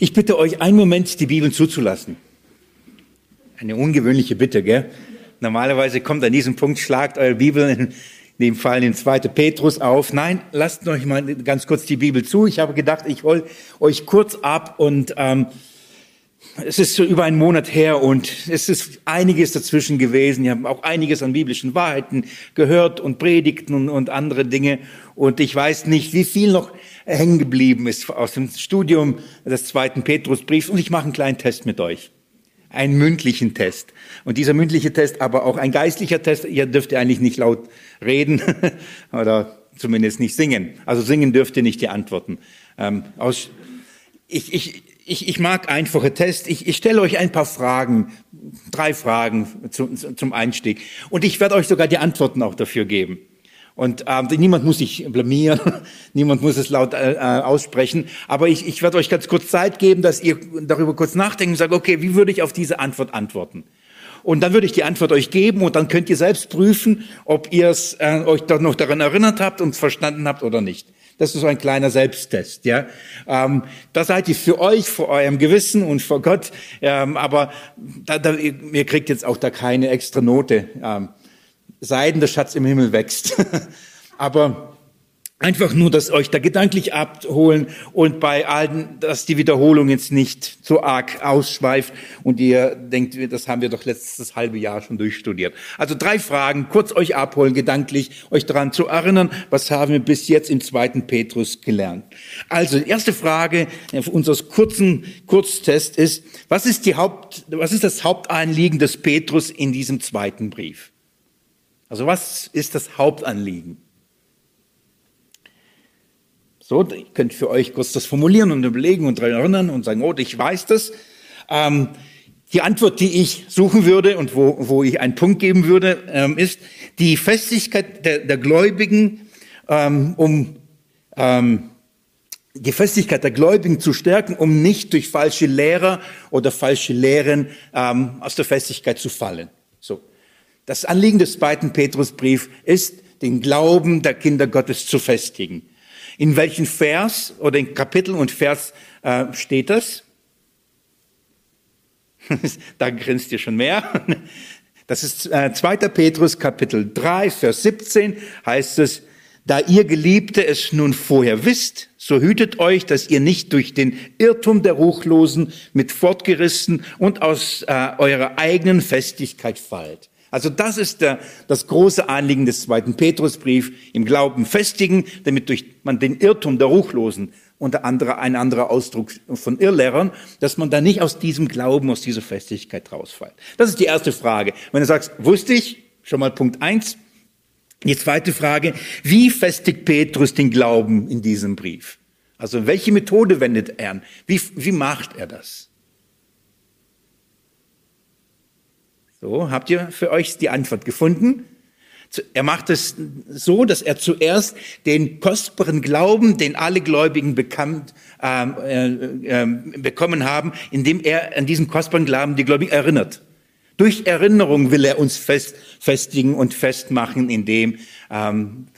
Ich bitte euch, einen Moment die Bibel zuzulassen. Eine ungewöhnliche Bitte, gell? Normalerweise kommt an diesem Punkt, schlagt eure Bibel in dem Fall in 2. Petrus auf. Nein, lasst euch mal ganz kurz die Bibel zu. Ich habe gedacht, ich hol euch kurz ab und ähm, es ist so über einen Monat her und es ist einiges dazwischen gewesen. Wir haben auch einiges an biblischen Wahrheiten gehört und Predigten und, und andere Dinge. Und ich weiß nicht, wie viel noch hängen geblieben ist aus dem Studium des zweiten Petrusbriefs. Und ich mache einen kleinen Test mit euch. Einen mündlichen Test. Und dieser mündliche Test, aber auch ein geistlicher Test. Ihr dürft eigentlich nicht laut reden oder zumindest nicht singen. Also singen dürft ihr nicht die Antworten. Ähm, aus, ich, ich, ich, ich mag einfache Tests. Ich, ich stelle euch ein paar Fragen, drei Fragen zu, zum Einstieg. Und ich werde euch sogar die Antworten auch dafür geben. Und ähm, niemand muss sich blamieren, niemand muss es laut äh, äh, aussprechen. Aber ich, ich werde euch ganz kurz Zeit geben, dass ihr darüber kurz nachdenken und sagt, okay, wie würde ich auf diese Antwort antworten? Und dann würde ich die Antwort euch geben und dann könnt ihr selbst prüfen, ob ihr es äh, euch doch noch daran erinnert habt und verstanden habt oder nicht. Das ist so ein kleiner Selbsttest, ja. Ähm, da seid ihr für euch, vor eurem Gewissen und vor Gott. Ähm, aber da, da, ihr kriegt jetzt auch da keine extra Note. Ähm, Seiden der Schatz im Himmel wächst. aber Einfach nur, dass euch da gedanklich abholen und bei allen, dass die Wiederholung jetzt nicht so arg ausschweift und ihr denkt, das haben wir doch letztes halbe Jahr schon durchstudiert. Also drei Fragen, kurz euch abholen, gedanklich, euch daran zu erinnern, was haben wir bis jetzt im zweiten Petrus gelernt. Also, erste Frage unseres kurzen Kurztest ist, was ist die Haupt, was ist das Hauptanliegen des Petrus in diesem zweiten Brief? Also, was ist das Hauptanliegen? So, ihr könnt für euch kurz das formulieren und überlegen und daran erinnern und sagen, oh, ich weiß das. Ähm, die Antwort, die ich suchen würde und wo, wo ich einen Punkt geben würde, ähm, ist die Festigkeit der, der Gläubigen, ähm, um ähm, die Festigkeit der Gläubigen zu stärken, um nicht durch falsche Lehrer oder falsche Lehren ähm, aus der Festigkeit zu fallen. So. Das Anliegen des zweiten Petrusbrief ist, den Glauben der Kinder Gottes zu festigen. In welchem Vers oder in Kapitel und Vers äh, steht das? da grinst ihr schon mehr. Das ist äh, 2. Petrus Kapitel 3, Vers 17 heißt es, da ihr Geliebte es nun vorher wisst, so hütet euch, dass ihr nicht durch den Irrtum der Ruchlosen mit fortgerissen und aus äh, eurer eigenen Festigkeit fallt. Also das ist der, das große Anliegen des zweiten Petrusbrief, im Glauben festigen, damit durch man den Irrtum der Ruchlosen, unter anderem ein anderer Ausdruck von Irrlehrern, dass man da nicht aus diesem Glauben, aus dieser Festigkeit rausfällt. Das ist die erste Frage. Wenn du sagst, wusste ich, schon mal Punkt eins. Die zweite Frage, wie festigt Petrus den Glauben in diesem Brief? Also welche Methode wendet er an? Wie, wie macht er das? So, habt ihr für euch die Antwort gefunden? Er macht es so, dass er zuerst den kostbaren Glauben, den alle Gläubigen bekannt, ähm, äh, äh, bekommen haben, indem er an diesen kostbaren Glauben die Gläubigen erinnert. Durch Erinnerung will er uns fest, festigen und festmachen, indem ähm,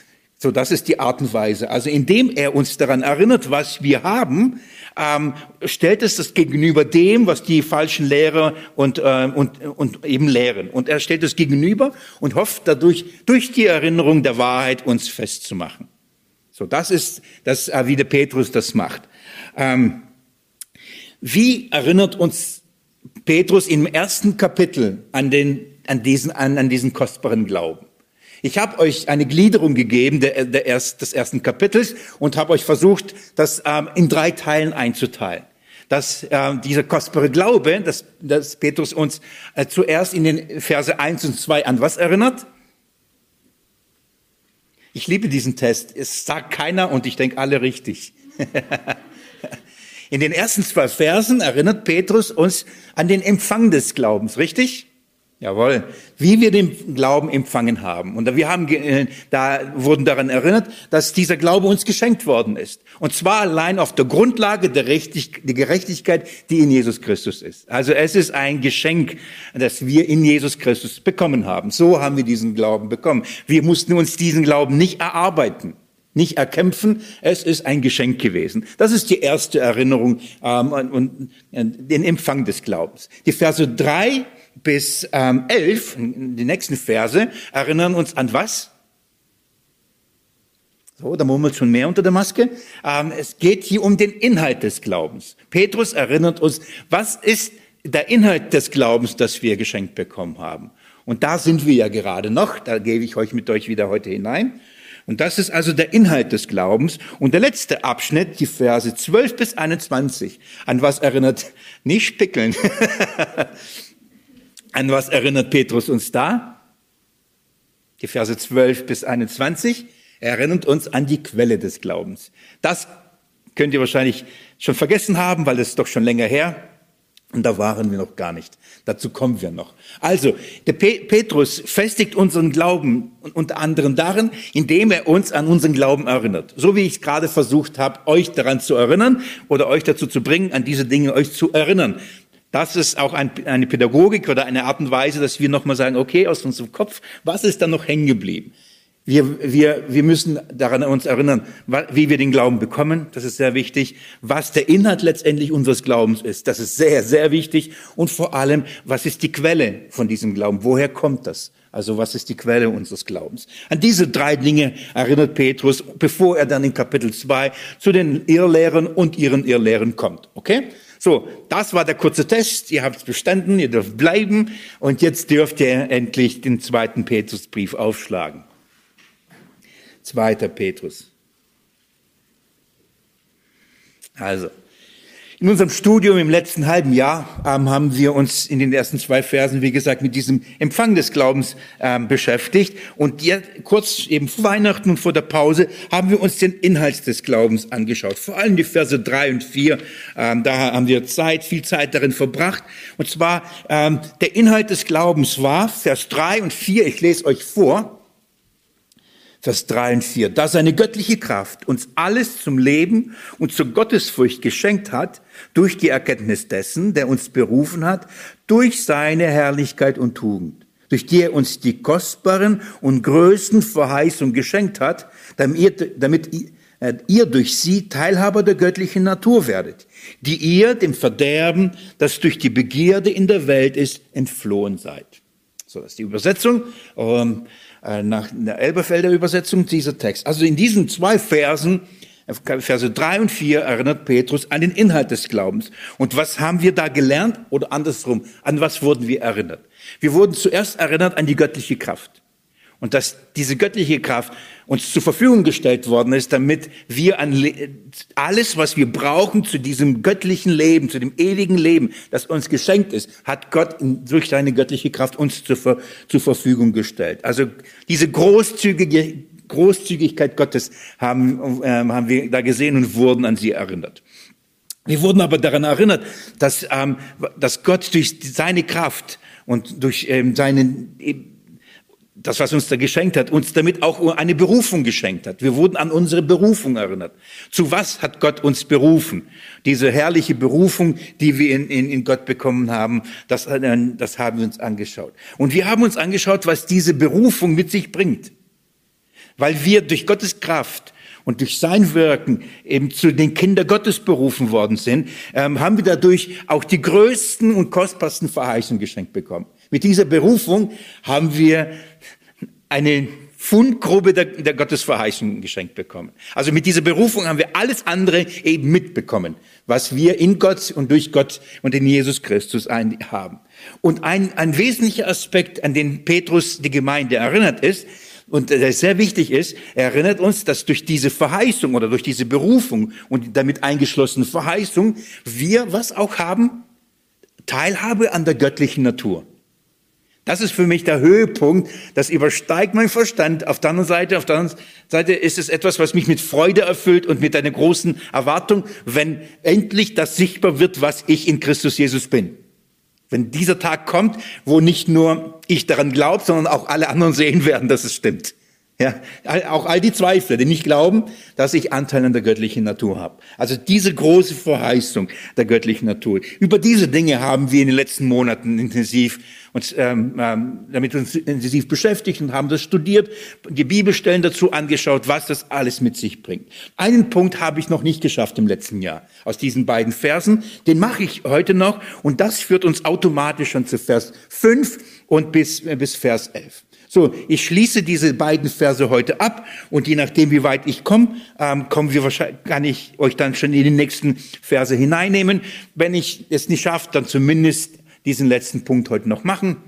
so, das ist die Art und Weise. Also indem er uns daran erinnert, was wir haben, ähm, stellt es das gegenüber dem, was die falschen Lehrer und, äh, und, und eben lehren. Und er stellt es gegenüber und hofft dadurch, durch die Erinnerung der Wahrheit uns festzumachen. So, das ist das, äh, wie der Petrus das macht. Ähm, wie erinnert uns Petrus im ersten Kapitel an den, an diesen, an, an diesen kostbaren Glauben? Ich habe euch eine Gliederung gegeben der, der erst, des ersten Kapitels und habe euch versucht, das ähm, in drei Teilen einzuteilen. Dass ähm, dieser kostbare Glaube, dass, dass Petrus uns äh, zuerst in den Verse 1 und 2 an was erinnert? Ich liebe diesen Test. Es sagt keiner und ich denke alle richtig. in den ersten zwei Versen erinnert Petrus uns an den Empfang des Glaubens, richtig? Jawohl. Wie wir den Glauben empfangen haben. Und wir haben, äh, da wurden daran erinnert, dass dieser Glaube uns geschenkt worden ist. Und zwar allein auf der Grundlage der, Gerechtigkeit, die in Jesus Christus ist. Also es ist ein Geschenk, das wir in Jesus Christus bekommen haben. So haben wir diesen Glauben bekommen. Wir mussten uns diesen Glauben nicht erarbeiten. nicht erkämpfen, es ist ein Geschenk gewesen. Das ist die erste Erinnerung ähm, und, und den Empfang des Glaubens. Die Verse drei bis ähm, elf, die nächsten Verse, erinnern uns an was? So, da murmelt schon mehr unter der Maske. Ähm, es geht hier um den Inhalt des Glaubens. Petrus erinnert uns, was ist der Inhalt des Glaubens, das wir geschenkt bekommen haben. Und da sind wir ja gerade noch, da gebe ich euch mit euch wieder heute hinein. Und das ist also der Inhalt des Glaubens. Und der letzte Abschnitt, die Verse 12 bis 21, an was erinnert, nicht Spickeln, an was erinnert Petrus uns da? Die Verse 12 bis 21 erinnert uns an die Quelle des Glaubens. Das könnt ihr wahrscheinlich schon vergessen haben, weil es doch schon länger her. Und da waren wir noch gar nicht. Dazu kommen wir noch. Also, der Petrus festigt unseren Glauben unter anderem darin, indem er uns an unseren Glauben erinnert. So wie ich es gerade versucht habe, euch daran zu erinnern oder euch dazu zu bringen, an diese Dinge euch zu erinnern. Das ist auch ein, eine Pädagogik oder eine Art und Weise, dass wir nochmal sagen, okay, aus unserem Kopf, was ist da noch hängen geblieben? Wir, wir, wir müssen daran uns erinnern, wie wir den Glauben bekommen. Das ist sehr wichtig. Was der Inhalt letztendlich unseres Glaubens ist. Das ist sehr, sehr wichtig. Und vor allem, was ist die Quelle von diesem Glauben? Woher kommt das? Also was ist die Quelle unseres Glaubens? An diese drei Dinge erinnert Petrus, bevor er dann in Kapitel 2 zu den Irrlehren und ihren Irrlehren kommt. Okay? So, das war der kurze Test. Ihr habt es bestanden, ihr dürft bleiben und jetzt dürft ihr endlich den zweiten Petrusbrief aufschlagen. Zweiter Petrus. Also, in unserem Studium im letzten halben Jahr ähm, haben wir uns in den ersten zwei Versen, wie gesagt, mit diesem Empfang des Glaubens ähm, beschäftigt. Und jetzt, kurz eben vor Weihnachten und vor der Pause haben wir uns den Inhalt des Glaubens angeschaut. Vor allem die Verse drei und vier. Ähm, da haben wir Zeit, viel Zeit darin verbracht. Und zwar ähm, der Inhalt des Glaubens war, Vers drei und vier, ich lese euch vor. Vers 3 und 4. Da seine göttliche Kraft uns alles zum Leben und zur Gottesfurcht geschenkt hat, durch die Erkenntnis dessen, der uns berufen hat, durch seine Herrlichkeit und Tugend, durch die er uns die kostbaren und größten Verheißungen geschenkt hat, damit ihr, damit äh, ihr durch sie Teilhaber der göttlichen Natur werdet, die ihr dem Verderben, das durch die Begierde in der Welt ist, entflohen seid. So, das ist die Übersetzung. Ähm, äh, nach der Elberfelder Übersetzung dieser Text. Also in diesen zwei Versen, äh, Verse drei und vier, erinnert Petrus an den Inhalt des Glaubens. Und was haben wir da gelernt? Oder andersrum, an was wurden wir erinnert? Wir wurden zuerst erinnert an die göttliche Kraft. Und dass diese göttliche Kraft uns zur Verfügung gestellt worden ist, damit wir an alles, was wir brauchen zu diesem göttlichen Leben, zu dem ewigen Leben, das uns geschenkt ist, hat Gott durch seine göttliche Kraft uns zur, zur Verfügung gestellt. Also diese großzügige Großzügigkeit Gottes haben, äh, haben wir da gesehen und wurden an sie erinnert. Wir wurden aber daran erinnert, dass, ähm, dass Gott durch seine Kraft und durch ähm, seinen das, was uns da geschenkt hat, uns damit auch eine Berufung geschenkt hat. Wir wurden an unsere Berufung erinnert. Zu was hat Gott uns berufen? Diese herrliche Berufung, die wir in, in, in Gott bekommen haben, das, das haben wir uns angeschaut. Und wir haben uns angeschaut, was diese Berufung mit sich bringt. Weil wir durch Gottes Kraft und durch sein Wirken eben zu den Kinder Gottes berufen worden sind, ähm, haben wir dadurch auch die größten und kostbarsten Verheißungen geschenkt bekommen. Mit dieser Berufung haben wir eine Fundgrube der, der Gottesverheißung geschenkt bekommen. Also mit dieser Berufung haben wir alles andere eben mitbekommen, was wir in Gott und durch Gott und in Jesus Christus haben. Und ein, ein wesentlicher Aspekt, an den Petrus die Gemeinde erinnert ist, und der sehr wichtig ist, er erinnert uns, dass durch diese Verheißung oder durch diese Berufung und damit eingeschlossene Verheißung wir was auch haben? Teilhabe an der göttlichen Natur. Das ist für mich der Höhepunkt. Das übersteigt mein Verstand. Auf der anderen Seite, auf der anderen Seite ist es etwas, was mich mit Freude erfüllt und mit einer großen Erwartung, wenn endlich das sichtbar wird, was ich in Christus Jesus bin. Wenn dieser Tag kommt, wo nicht nur ich daran glaube, sondern auch alle anderen sehen werden, dass es stimmt. Ja, auch all die Zweifler, die nicht glauben, dass ich Anteil an der göttlichen Natur habe. Also diese große Verheißung der göttlichen Natur. Über diese Dinge haben wir in den letzten Monaten intensiv uns ähm, ähm, damit uns intensiv beschäftigt und haben das studiert, die Bibelstellen dazu angeschaut, was das alles mit sich bringt. Einen Punkt habe ich noch nicht geschafft im letzten Jahr aus diesen beiden Versen. Den mache ich heute noch und das führt uns automatisch schon zu Vers 5 und bis, äh, bis Vers 11. So, ich schließe diese beiden Verse heute ab und je nachdem, wie weit ich komme, ähm, kommen wir wahrscheinlich, kann ich euch dann schon in die nächsten Verse hineinnehmen. Wenn ich es nicht schaffe, dann zumindest diesen letzten Punkt heute noch machen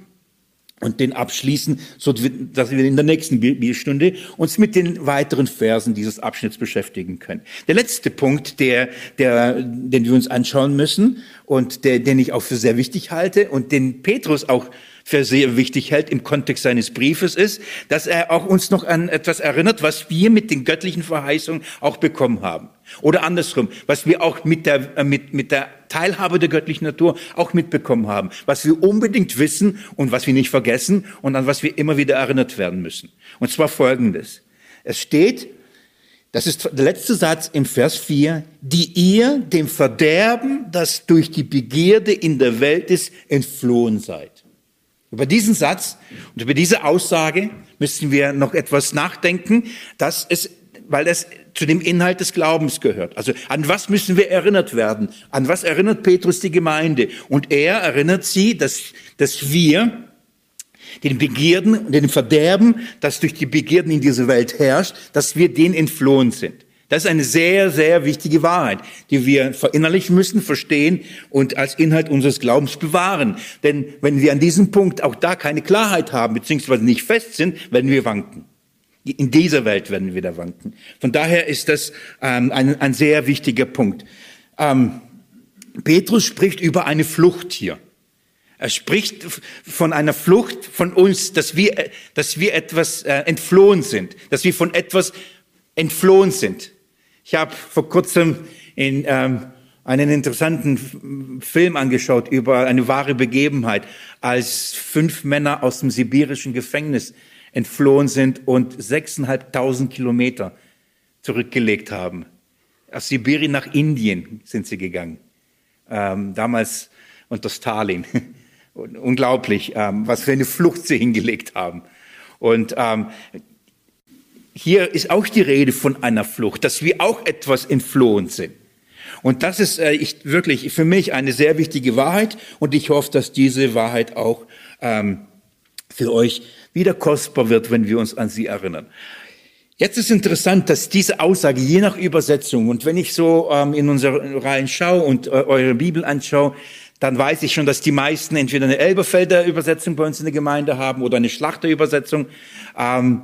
und den abschließen, so dass wir in der nächsten Bibelstunde uns mit den weiteren Versen dieses Abschnitts beschäftigen können. Der letzte Punkt, der, der, den wir uns anschauen müssen und der, den ich auch für sehr wichtig halte und den Petrus auch für sehr wichtig hält im Kontext seines Briefes ist, dass er auch uns noch an etwas erinnert, was wir mit den göttlichen Verheißungen auch bekommen haben. Oder andersrum, was wir auch mit der, äh, mit, mit der Teilhabe der göttlichen Natur auch mitbekommen haben, was wir unbedingt wissen und was wir nicht vergessen und an was wir immer wieder erinnert werden müssen. Und zwar Folgendes. Es steht, das ist der letzte Satz im Vers 4, die ihr dem Verderben, das durch die Begierde in der Welt ist, entflohen seid. Über diesen Satz und über diese Aussage müssen wir noch etwas nachdenken, dass es, weil es zu dem Inhalt des Glaubens gehört. Also an was müssen wir erinnert werden? An was erinnert Petrus die Gemeinde? Und er erinnert sie, dass, dass wir den Begierden und den Verderben, das durch die Begierden in dieser Welt herrscht, dass wir denen entflohen sind. Das ist eine sehr, sehr wichtige Wahrheit, die wir verinnerlichen müssen, verstehen und als Inhalt unseres Glaubens bewahren. Denn wenn wir an diesem Punkt auch da keine Klarheit haben, beziehungsweise nicht fest sind, werden wir wanken. In dieser Welt werden wir da wanken. Von daher ist das ähm, ein, ein sehr wichtiger Punkt. Ähm, Petrus spricht über eine Flucht hier. Er spricht von einer Flucht von uns, dass wir, dass wir etwas äh, entflohen sind, dass wir von etwas entflohen sind. Ich habe vor kurzem in, ähm, einen interessanten Film angeschaut über eine wahre Begebenheit, als fünf Männer aus dem sibirischen Gefängnis entflohen sind und sechseinhalbtausend Kilometer zurückgelegt haben. Aus Sibirien nach Indien sind sie gegangen. Ähm, damals unter Stalin. Unglaublich, ähm, was für eine Flucht sie hingelegt haben. Und ähm, hier ist auch die Rede von einer Flucht, dass wir auch etwas entflohen sind. Und das ist äh, ich, wirklich für mich eine sehr wichtige Wahrheit und ich hoffe, dass diese Wahrheit auch ähm, für euch wieder kostbar wird, wenn wir uns an sie erinnern. Jetzt ist interessant, dass diese Aussage je nach Übersetzung und wenn ich so ähm, in unsere Reihen schaue und äh, eure Bibel anschaue, dann weiß ich schon, dass die meisten entweder eine Elberfelder Übersetzung bei uns in der Gemeinde haben oder eine Schlachterübersetzung. Ähm,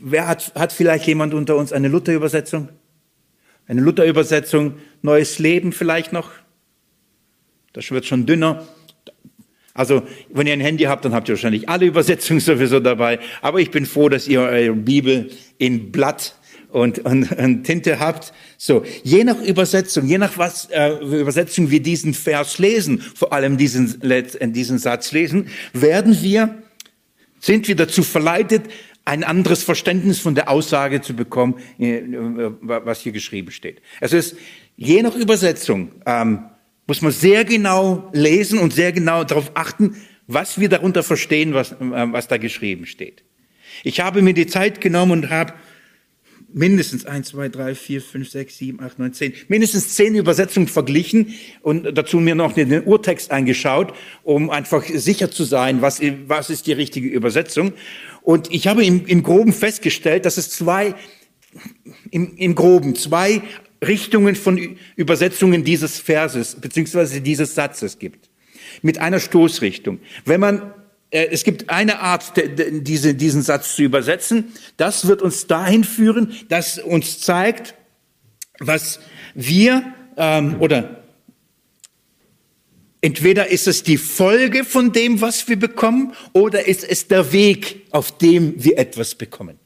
Wer hat, hat vielleicht jemand unter uns eine Luther-Übersetzung? Eine Luther-Übersetzung, neues Leben vielleicht noch? Das wird schon dünner. Also, wenn ihr ein Handy habt, dann habt ihr wahrscheinlich alle Übersetzungen sowieso dabei. Aber ich bin froh, dass ihr eure Bibel in Blatt und, und, und Tinte habt. So, je nach Übersetzung, je nach was äh, Übersetzung wir diesen Vers lesen, vor allem diesen, diesen Satz lesen, werden wir, sind wir dazu verleitet, ein anderes Verständnis von der Aussage zu bekommen, äh, was hier geschrieben steht. Es ist je nach Übersetzung ähm, muss man sehr genau lesen und sehr genau darauf achten, was wir darunter verstehen, was, äh, was da geschrieben steht. Ich habe mir die Zeit genommen und habe mindestens eins, zwei, drei, vier, fünf, sechs, sieben, acht, neun, zehn, mindestens zehn Übersetzungen verglichen und dazu mir noch den Urtext angeschaut, um einfach sicher zu sein, was, was ist die richtige Übersetzung. Und ich habe im, im Groben festgestellt, dass es zwei, im, im Groben, zwei Richtungen von Übersetzungen dieses Verses beziehungsweise dieses Satzes gibt. Mit einer Stoßrichtung. Wenn man äh, es gibt eine Art, diese, diesen Satz zu übersetzen. Das wird uns dahin führen, dass uns zeigt, was wir ähm, oder Entweder ist es die Folge von dem, was wir bekommen, oder ist es der Weg, auf dem wir etwas bekommen.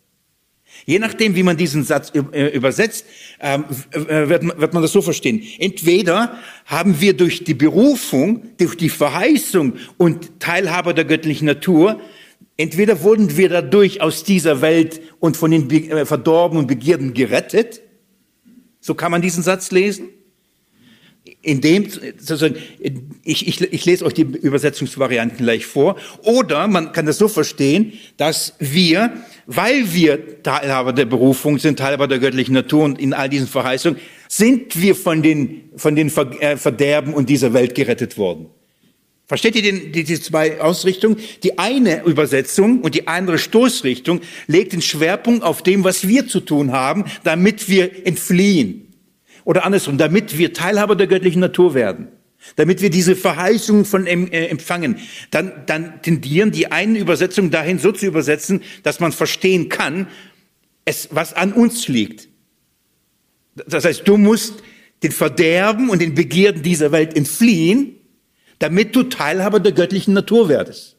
Je nachdem, wie man diesen Satz äh, übersetzt, ähm, äh, wird man das so verstehen. Entweder haben wir durch die Berufung, durch die Verheißung und Teilhaber der göttlichen Natur Entweder wurden wir dadurch aus dieser Welt und von den äh, verdorbenen Begierden gerettet, so kann man diesen Satz lesen, indem, sozusagen, ich, ich, ich lese euch die Übersetzungsvarianten gleich vor, oder man kann das so verstehen, dass wir, weil wir Teilhaber der Berufung sind, Teilhaber der göttlichen Natur und in all diesen Verheißungen, sind wir von den, von den äh, Verderben und dieser Welt gerettet worden. Versteht ihr den, diese zwei Ausrichtungen? Die eine Übersetzung und die andere Stoßrichtung legt den Schwerpunkt auf dem, was wir zu tun haben, damit wir entfliehen. Oder andersrum, damit wir Teilhaber der göttlichen Natur werden. Damit wir diese Verheißung von äh, empfangen. Dann, dann tendieren die einen Übersetzungen dahin, so zu übersetzen, dass man verstehen kann, es, was an uns liegt. Das heißt, du musst den Verderben und den Begierden dieser Welt entfliehen, damit du Teilhaber der göttlichen Natur werdest.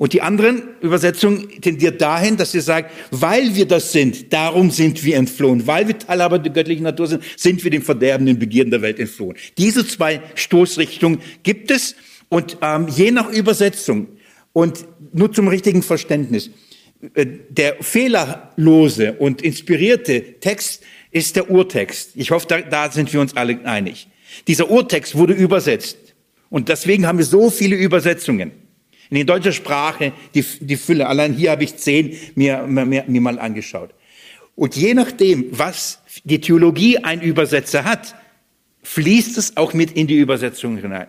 Und die anderen Übersetzungen tendiert dahin, dass sie sagt, weil wir das sind, darum sind wir entflohen. Weil wir Teilhaber der göttlichen Natur sind, sind wir dem Verderben, den Begierden der Welt entflohen. Diese zwei Stoßrichtungen gibt es und ähm, je nach Übersetzung und nur zum richtigen Verständnis, äh, der fehlerlose und inspirierte Text ist der Urtext. Ich hoffe, da, da sind wir uns alle einig. Dieser Urtext wurde übersetzt. Und deswegen haben wir so viele Übersetzungen. In der deutschen Sprache die, die Fülle. Allein hier habe ich zehn mir, mir, mir mal angeschaut. Und je nachdem, was die Theologie ein Übersetzer hat, fließt es auch mit in die Übersetzung hinein.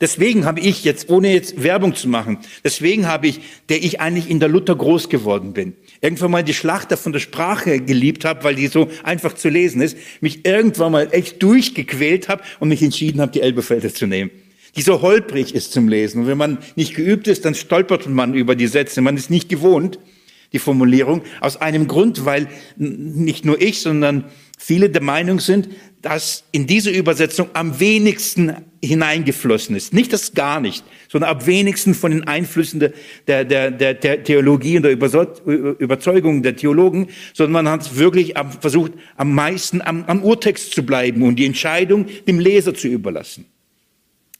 Deswegen habe ich jetzt, ohne jetzt Werbung zu machen, deswegen habe ich, der ich eigentlich in der Luther groß geworden bin, irgendwann mal die Schlachter von der Sprache geliebt habe, weil die so einfach zu lesen ist, mich irgendwann mal echt durchgequält habe und mich entschieden habe, die Elbefelder zu nehmen, die so holprig ist zum Lesen. Und wenn man nicht geübt ist, dann stolpert man über die Sätze. Man ist nicht gewohnt, die Formulierung, aus einem Grund, weil nicht nur ich, sondern viele der Meinung sind, dass in diese Übersetzung am wenigsten hineingeflossen ist. Nicht das gar nicht, sondern am wenigsten von den Einflüssen der, der, der, der Theologie und der Überzeugung der Theologen, sondern man hat wirklich versucht, am meisten am, am Urtext zu bleiben und die Entscheidung dem Leser zu überlassen.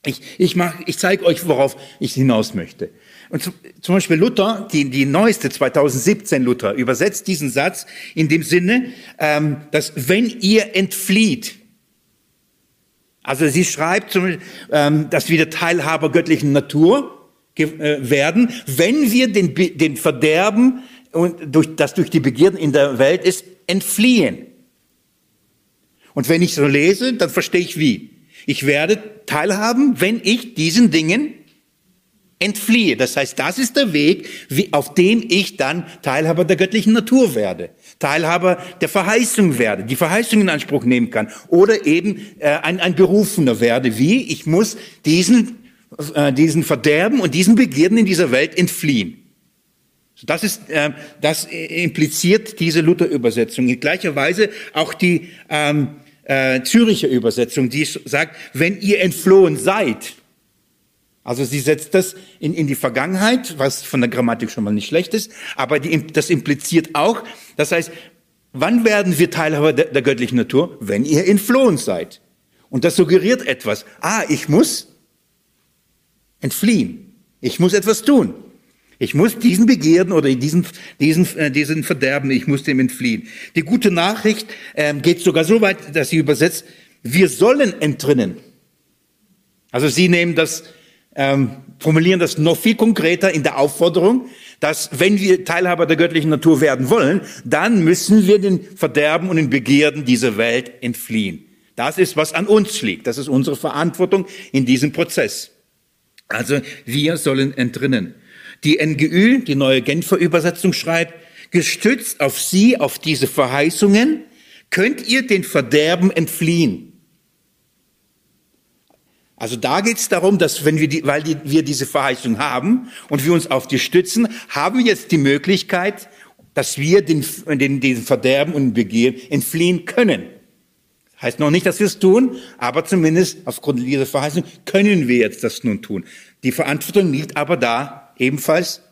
Ich, ich, mach, ich zeige euch, worauf ich hinaus möchte. Und zum, zum Beispiel Luther, die, die neueste 2017 Luther, übersetzt diesen Satz in dem Sinne, ähm, dass wenn ihr entflieht, also sie schreibt, zum, ähm, dass wir Teilhaber göttlichen Natur äh, werden, wenn wir den, den Verderben und durch, das durch die Begierden in der Welt ist, entfliehen. Und wenn ich so lese, dann verstehe ich wie. Ich werde teilhaben, wenn ich diesen Dingen entfliehe. Das heißt, das ist der Weg, auf dem ich dann Teilhaber der göttlichen Natur werde, Teilhaber der Verheißung werde, die Verheißung in Anspruch nehmen kann oder eben äh, ein, ein Berufener werde. Wie? Ich muss diesen, äh, diesen Verderben und diesen Begierden in dieser Welt entfliehen. Das ist, äh, das impliziert diese Luther-Übersetzung. In gleicher Weise auch die ähm, äh, Züricher Übersetzung, die sagt, wenn ihr entflohen seid, also sie setzt das in, in die Vergangenheit, was von der Grammatik schon mal nicht schlecht ist, aber die, das impliziert auch, das heißt, wann werden wir Teilhaber der, der göttlichen Natur? Wenn ihr entflohen seid. Und das suggeriert etwas. Ah, ich muss entfliehen. Ich muss etwas tun. Ich muss diesen Begierden oder diesen, diesen, äh, diesen Verderben, ich muss dem entfliehen. Die gute Nachricht äh, geht sogar so weit, dass sie übersetzt, wir sollen entrinnen. Also sie nehmen das, ähm, formulieren das noch viel konkreter in der Aufforderung, dass wenn wir Teilhaber der göttlichen Natur werden wollen, dann müssen wir den Verderben und den Begierden dieser Welt entfliehen. Das ist, was an uns liegt. Das ist unsere Verantwortung in diesem Prozess. Also wir sollen entrinnen. Die NGÜ, die neue Genfer Übersetzung schreibt, gestützt auf sie, auf diese Verheißungen, könnt ihr den Verderben entfliehen. Also da geht es darum, dass wenn wir, die, weil die, wir diese Verheißung haben und wir uns auf die stützen, haben wir jetzt die Möglichkeit, dass wir den, den, den Verderben und Begehren entfliehen können. Heißt noch nicht, dass wir es tun, aber zumindest aufgrund dieser Verheißung können wir jetzt das nun tun. Die Verantwortung liegt aber da ebenfalls,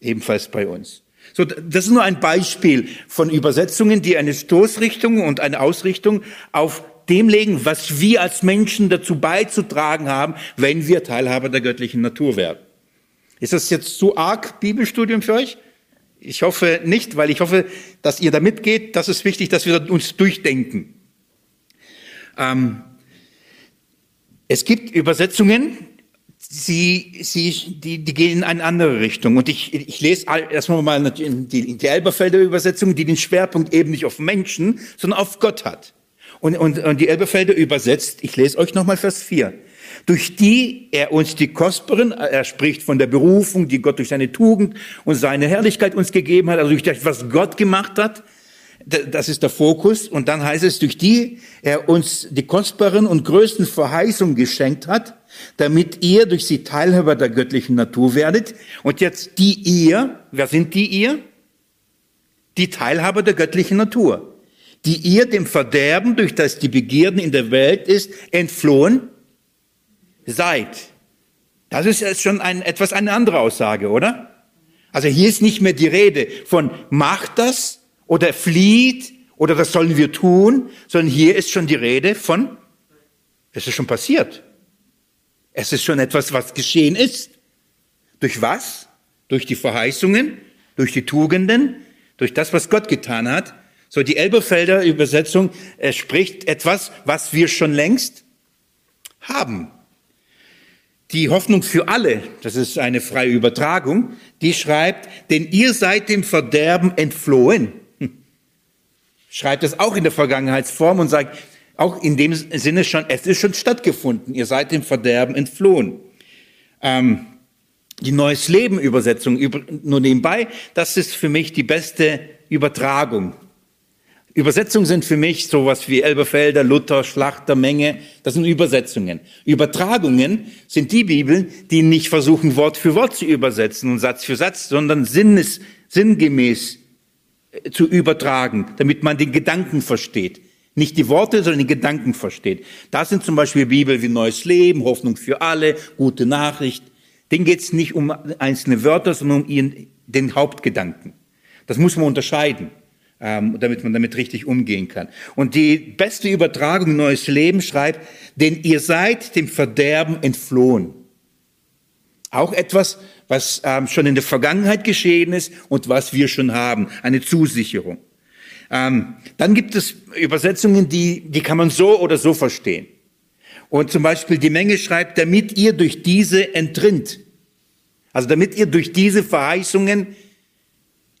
ebenfalls bei uns. So, das ist nur ein Beispiel von Übersetzungen, die eine Stoßrichtung und eine Ausrichtung auf dem legen, was wir als Menschen dazu beizutragen haben, wenn wir Teilhaber der göttlichen Natur werden. Ist das jetzt zu arg Bibelstudium für euch? Ich hoffe nicht, weil ich hoffe, dass ihr da mitgeht. Das ist wichtig, dass wir uns durchdenken. Ähm, es gibt Übersetzungen, sie, sie, die, die gehen in eine andere Richtung. Und ich, ich lese erstmal mal die, die Elberfelder Übersetzung, die den Schwerpunkt eben nicht auf Menschen, sondern auf Gott hat. Und, und, und die Elberfelder übersetzt, ich lese euch nochmal Vers 4 durch die er uns die kostbaren, er spricht von der Berufung, die Gott durch seine Tugend und seine Herrlichkeit uns gegeben hat, also durch das, was Gott gemacht hat, das ist der Fokus. Und dann heißt es, durch die er uns die kostbaren und größten Verheißungen geschenkt hat, damit ihr durch sie Teilhaber der göttlichen Natur werdet. Und jetzt die ihr, wer sind die ihr? Die Teilhaber der göttlichen Natur, die ihr dem Verderben, durch das die Begierden in der Welt ist, entflohen seid. Das ist jetzt schon ein, etwas eine andere Aussage, oder? Also hier ist nicht mehr die Rede von macht das oder flieht oder das sollen wir tun, sondern hier ist schon die Rede von es ist schon passiert. Es ist schon etwas, was geschehen ist. Durch was? Durch die Verheißungen, durch die Tugenden, durch das, was Gott getan hat. So, die Elberfelder Übersetzung äh, spricht etwas, was wir schon längst haben. Die Hoffnung für alle, das ist eine freie Übertragung, die schreibt, denn ihr seid dem Verderben entflohen. Hm. Schreibt es auch in der Vergangenheitsform und sagt, auch in dem Sinne schon, es ist schon stattgefunden, ihr seid dem Verderben entflohen. Ähm, die Neues Leben Übersetzung, nur nebenbei, das ist für mich die beste Übertragung. Übersetzungen sind für mich sowas wie Elberfelder, Luther, Schlachter, Menge. Das sind Übersetzungen. Übertragungen sind die Bibeln, die nicht versuchen, Wort für Wort zu übersetzen und Satz für Satz, sondern sinnes, sinngemäß äh, zu übertragen, damit man den Gedanken versteht. Nicht die Worte, sondern die Gedanken versteht. Das sind zum Beispiel Bibel wie Neues Leben, Hoffnung für alle, gute Nachricht. Denen geht es nicht um einzelne Wörter, sondern um ihren, den Hauptgedanken. Das muss man unterscheiden ähm, damit man damit richtig umgehen kann. Und die beste Übertragung Neues Leben schreibt, denn ihr seid dem Verderben entflohen. Auch etwas, was ähm, schon in der Vergangenheit geschehen ist und was wir schon haben, eine Zusicherung. Ähm, dann gibt es Übersetzungen, die, die kann man so oder so verstehen. Und zum Beispiel die Menge schreibt, damit ihr durch diese entrinnt. Also damit ihr durch diese Verheißungen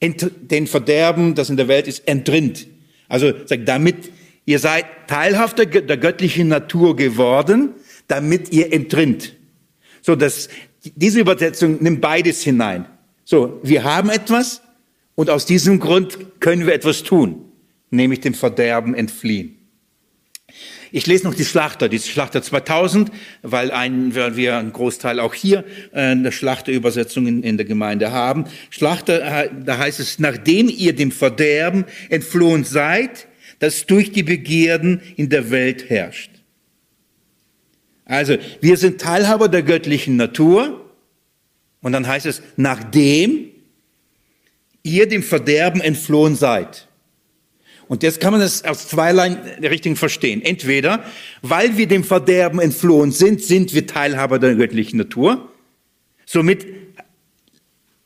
den Verderben, das in der Welt ist, entrinnt. Also sagt, damit ihr seid teilhaft der, der göttlichen Natur geworden, damit ihr entrinnt. So, dass diese Übersetzung nimmt beides hinein. So, wir haben etwas und aus diesem Grund können wir etwas tun, nämlich dem Verderben entfliehen. Ich lese noch die Schlachter, die Schlachter 2000, weil, ein, weil wir einen Großteil auch hier äh, eine Schlachterübersetzung in, in der Gemeinde haben. Schlachter, äh, da heißt es, nachdem ihr dem Verderben entflohen seid, das durch die Begierden in der Welt herrscht. Also, wir sind Teilhaber der göttlichen Natur. Und dann heißt es, nachdem ihr dem Verderben entflohen seid. Und jetzt kann man das aus zweierlei Richtungen verstehen. Entweder, weil wir dem Verderben entflohen sind, sind wir Teilhaber der göttlichen Natur. Somit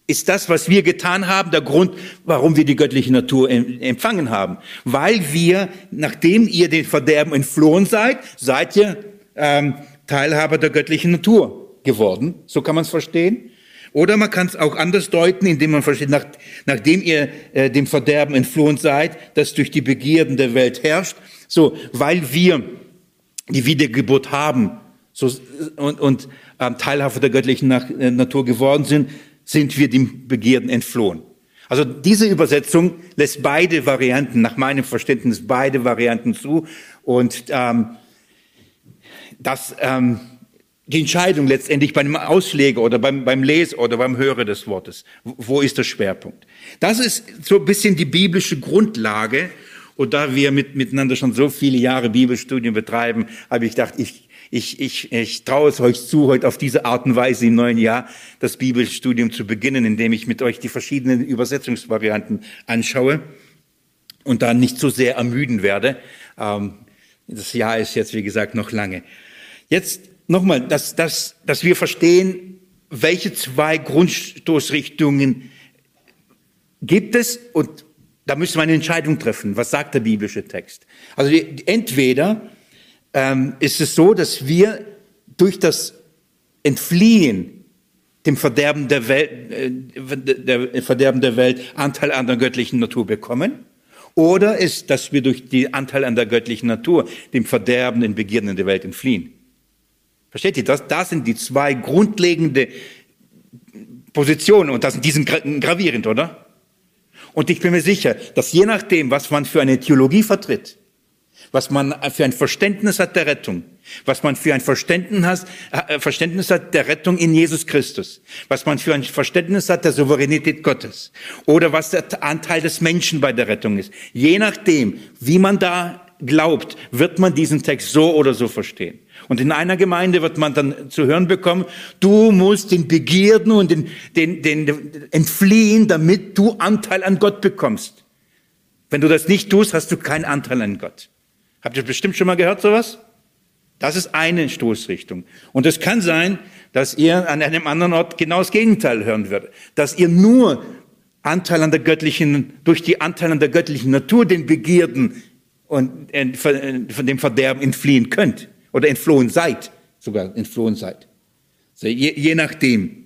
ist das, was wir getan haben, der Grund, warum wir die göttliche Natur empfangen haben. Weil wir, nachdem ihr dem Verderben entflohen seid, seid ihr ähm, Teilhaber der göttlichen Natur geworden. So kann man es verstehen. Oder man kann es auch anders deuten, indem man versteht, nach, nachdem ihr äh, dem Verderben entflohen seid, das durch die Begierden der Welt herrscht, so, weil wir die Wiedergeburt haben so, und, und ähm, Teilhaber der göttlichen äh, Natur geworden sind, sind wir dem Begierden entflohen. Also diese Übersetzung lässt beide Varianten, nach meinem Verständnis beide Varianten zu. Und ähm, das ähm, die Entscheidung letztendlich beim Ausleger oder beim, beim Leser oder beim Hörer des Wortes. Wo ist der Schwerpunkt? Das ist so ein bisschen die biblische Grundlage. Und da wir mit, miteinander schon so viele Jahre Bibelstudien betreiben, habe ich gedacht, ich, ich, ich, ich traue es euch zu, heute auf diese Art und Weise im neuen Jahr das Bibelstudium zu beginnen, indem ich mit euch die verschiedenen Übersetzungsvarianten anschaue und dann nicht so sehr ermüden werde. Ähm, das Jahr ist jetzt, wie gesagt, noch lange. Jetzt nochmal, dass, dass, dass wir verstehen, welche zwei Grundstoßrichtungen gibt es? Und da müssen wir eine Entscheidung treffen. Was sagt der biblische Text? Also die, entweder ähm, ist es so, dass wir durch das Entfliehen dem Verderben der Welt, äh, der Verderben der Welt Anteil an der göttlichen Natur bekommen. Oder ist, dass wir durch den Anteil an der göttlichen Natur dem Verderben, den Begierden der Welt entfliehen. Versteht ihr das? Das sind die zwei grundlegende Positionen und das sind diesen gravierend, oder? Und ich bin mir sicher, dass je nachdem, was man für eine Theologie vertritt, was man für ein Verständnis hat der Rettung, was man für ein Verständnis äh, Verständnis hat der Rettung in Jesus Christus, was man für ein Verständnis hat der Souveränität Gottes oder was der Anteil des Menschen bei der Rettung ist. Je nachdem, wie man da glaubt, wird man diesen Text so oder so verstehen. Und in einer Gemeinde wird man dann zu hören bekommen, du musst den Begierden und den, den, den entfliehen, damit du Anteil an Gott bekommst. Wenn du das nicht tust, hast du keinen Anteil an Gott. Habt ihr bestimmt schon mal gehört sowas? Das ist eine Stoßrichtung. Und es kann sein, dass ihr an einem anderen Ort genau das Gegenteil hören werdet. Dass ihr nur Anteil an der göttlichen, durch die Anteil an der göttlichen Natur den Begierden und äh, von dem Verderben entfliehen könnt. Oder entflohen seid. Sogar entflohen seid. je, je nachdem.